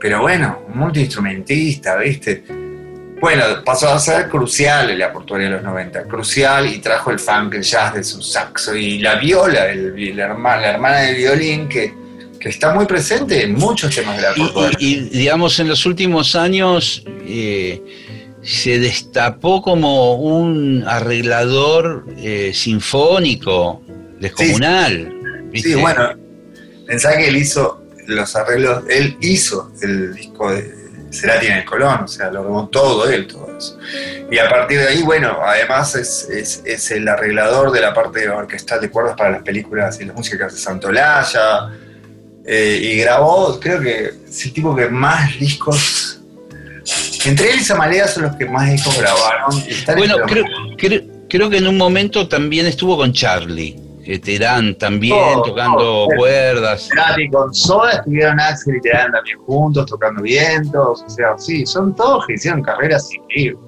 Pero bueno, multiinstrumentista, ¿viste? Bueno, pasó a ser crucial en la portuaria de los 90, crucial y trajo el funk, el jazz de su saxo y la viola, el, la, hermana, la hermana del violín que que está muy presente en muchos temas de la portuaria. Y, digamos, en los últimos años eh, se destapó como un arreglador eh, sinfónico, descomunal. Sí, bueno, pensá que él hizo los arreglos, él hizo el disco de Cerati en el Colón, o sea, lo grabó todo él, todo eso. Y a partir de ahí, bueno, además es, es, el arreglador de la parte orquestal de cuerdas para las películas y la música que hace Santolaya, eh, y grabó, creo que es el tipo que más discos. Entre él y Samalea son los que más discos grabaron. bueno, creo, creo, que en un momento también estuvo con Charlie. Terán también tocando cuerdas. Y con Soda estuvieron Axel y Terán también juntos tocando vientos. O sea, sí, son todos que hicieron carreras increíbles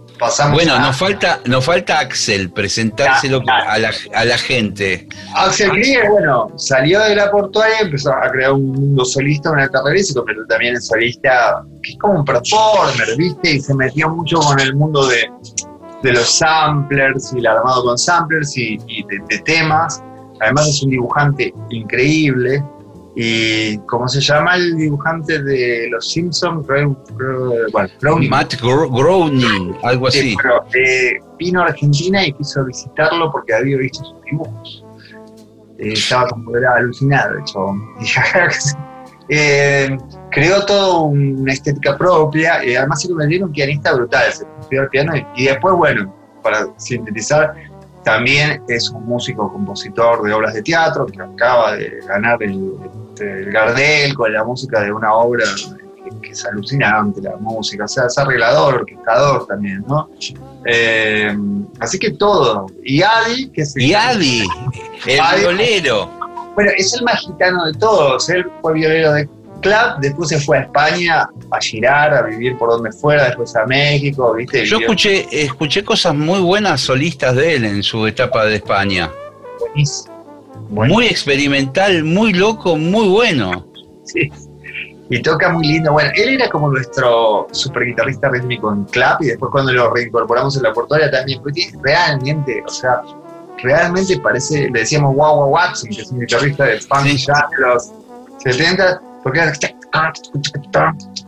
bueno, nos falta, nos falta Axel presentárselo A, la, a, la, gente. Axel Krieger, bueno, salió de la portuaria y empezó a crear un mundo solista, una carrera y se convirtió también en solista, que es como un performer, ¿viste? Y se metió mucho con el mundo de, los samplers y el armado con samplers y, de temas. Además es un dibujante increíble, y ¿cómo se llama el dibujante de Los Simpsons? Matt Groening, algo así. Eh, vino a Argentina y quiso visitarlo porque había visto sus dibujos. Eh, estaba como era alucinado, (laughs) de hecho. eh, creó toda una estética propia y además se convirtió en un pianista brutal. Se convirtió al piano y, después, bueno, para sintetizar, también es un músico compositor de obras de teatro que acaba de ganar el este, el Gardel con la música de una obra que, es alucinante, la música, o sea, es arreglador, orquestador también, ¿no? Eh, así que todo. Y Adi, que es el... Y Adi, el violero. Bueno, es el más gitano de todos. Él fue violero de club, después se fue a España a girar, a vivir por donde fuera, después a México, ¿viste? Yo escuché, escuché cosas muy buenas solistas de él en su etapa de España. Buenísimo. Muy experimental, muy loco, muy bueno. Sí. Y toca muy lindo. Bueno, él era como nuestro super guitarrista rítmico en Clap y después cuando lo reincorporamos en la portuaria también, porque realmente, o sea, realmente parece, le decíamos Wow Wow Watson, que es un guitarrista de funk ya de los 70, porque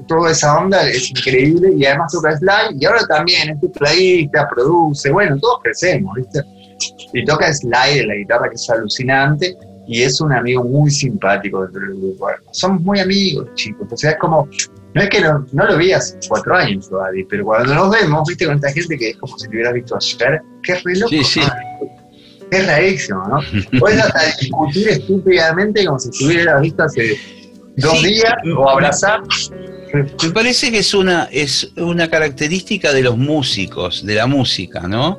toda esa onda es increíble y además toca slide y ahora también es tecladista, produce, bueno, todos crecemos, ¿viste? Y toca slide en la guitarra que es alucinante y es un amigo muy simpático dentro del grupo. Somos muy amigos, chicos. O sea, es como, no es que no, lo vi hace cuatro años, Adi, pero cuando nos vemos, viste, con esta gente que es como si te hubieras visto ayer, qué reloj. Sí, sí. Es rarísimo, ¿no? Puedes hasta discutir estúpidamente como si te hubieras visto hace dos días o abrazar. Me parece que es una, es una característica de los músicos, de la música, ¿no?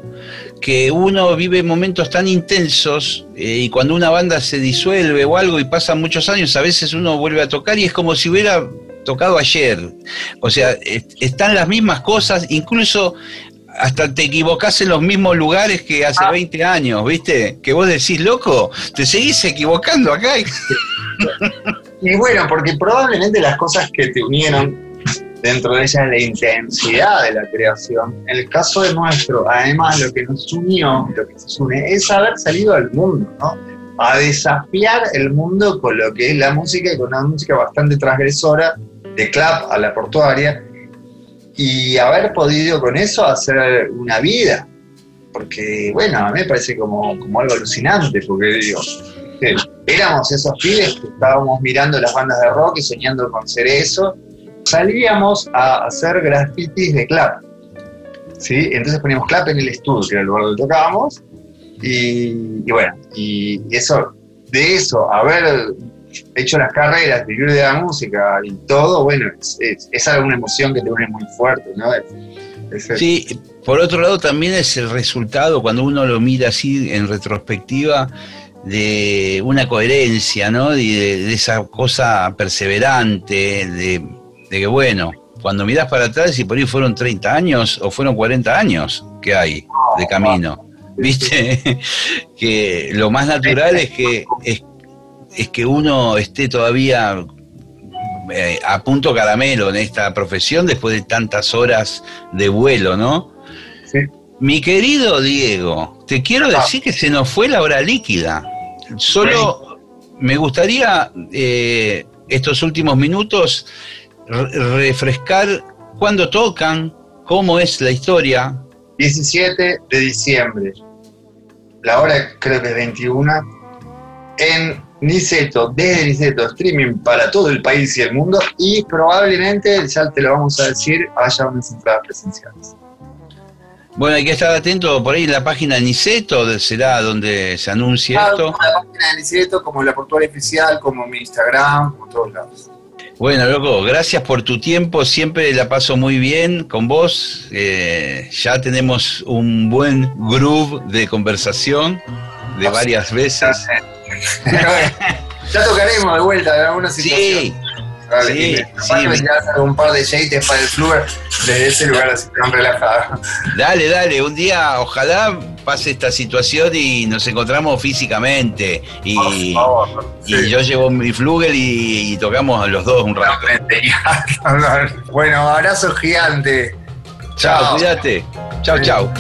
que uno vive momentos tan intensos eh, y cuando una banda se disuelve o algo y pasan muchos años, a veces uno vuelve a tocar y es como si hubiera tocado ayer. O sea, están las mismas cosas, incluso hasta te equivocás en los mismos lugares que hace 20 ah. años, ¿viste? Que vos decís, loco, te seguís equivocando acá. (laughs) y bueno, porque probablemente las cosas que te unieron dentro de ella la intensidad de la creación. En el caso de nuestro, además, lo que nos unió, lo que nos une, es haber salido al mundo, ¿no? A desafiar el mundo con lo que es la música y con una música bastante transgresora, de club a la portuaria, y haber podido con eso hacer una vida. Porque, bueno, a mí me parece como, como algo alucinante, porque digo, éramos esos pibes que estábamos mirando las bandas de rock y soñando con ser eso, salíamos a hacer grafitis de clap. ¿sí? Entonces poníamos clap en el estudio, que era el lugar donde tocábamos, y, bueno, y eso, de eso, haber hecho las carreras, vivir de la música y todo, bueno, es, es, es alguna emoción que te une muy fuerte, ¿no? Sí, por otro lado también es el resultado, cuando uno lo mira así en retrospectiva, de una coherencia, ¿no? Y de, de esa cosa perseverante, de, de que bueno, cuando miras para atrás y por ahí fueron 30 años o fueron 40 años que hay de camino, ¿viste? (laughs) que lo más natural es que, es, es que uno esté todavía eh, a punto caramelo en esta profesión después de tantas horas de vuelo, ¿no? Sí. Mi querido Diego, te quiero decir que se nos fue la hora líquida. Solo me gustaría eh, estos últimos minutos re- refrescar cuándo tocan, cómo es la historia. 17 de diciembre. La hora creo que es 21. En Niceto, desde Niceto, streaming para todo el país y el mundo. Y probablemente, ya te lo vamos a decir, haya unas entradas presenciales. Bueno, hay que estar atento por ahí en la página de Niceto, será donde se anuncie Ah, esto. como la página de Niceto, como la portuaria oficial, como mi Instagram, como todos lados. Bueno, loco, gracias por tu tiempo, siempre la paso muy bien con vos. Eh, ya tenemos un buen groove de conversación de varias veces. (laughs) ya tocaremos de vuelta en alguna situación. Sí, Dale, sí, y sí, me- un par de yates para el Fluer desde ese lugar así tan relajado. dale, dale, un día ojalá pase esta situación y nos encontramos físicamente. Y, Por favor. y Sí. yo llevo mi flugel y, y tocamos los dos un rato. (laughs) bueno, abrazo gigante. Chao, cuídate. Chao, chao.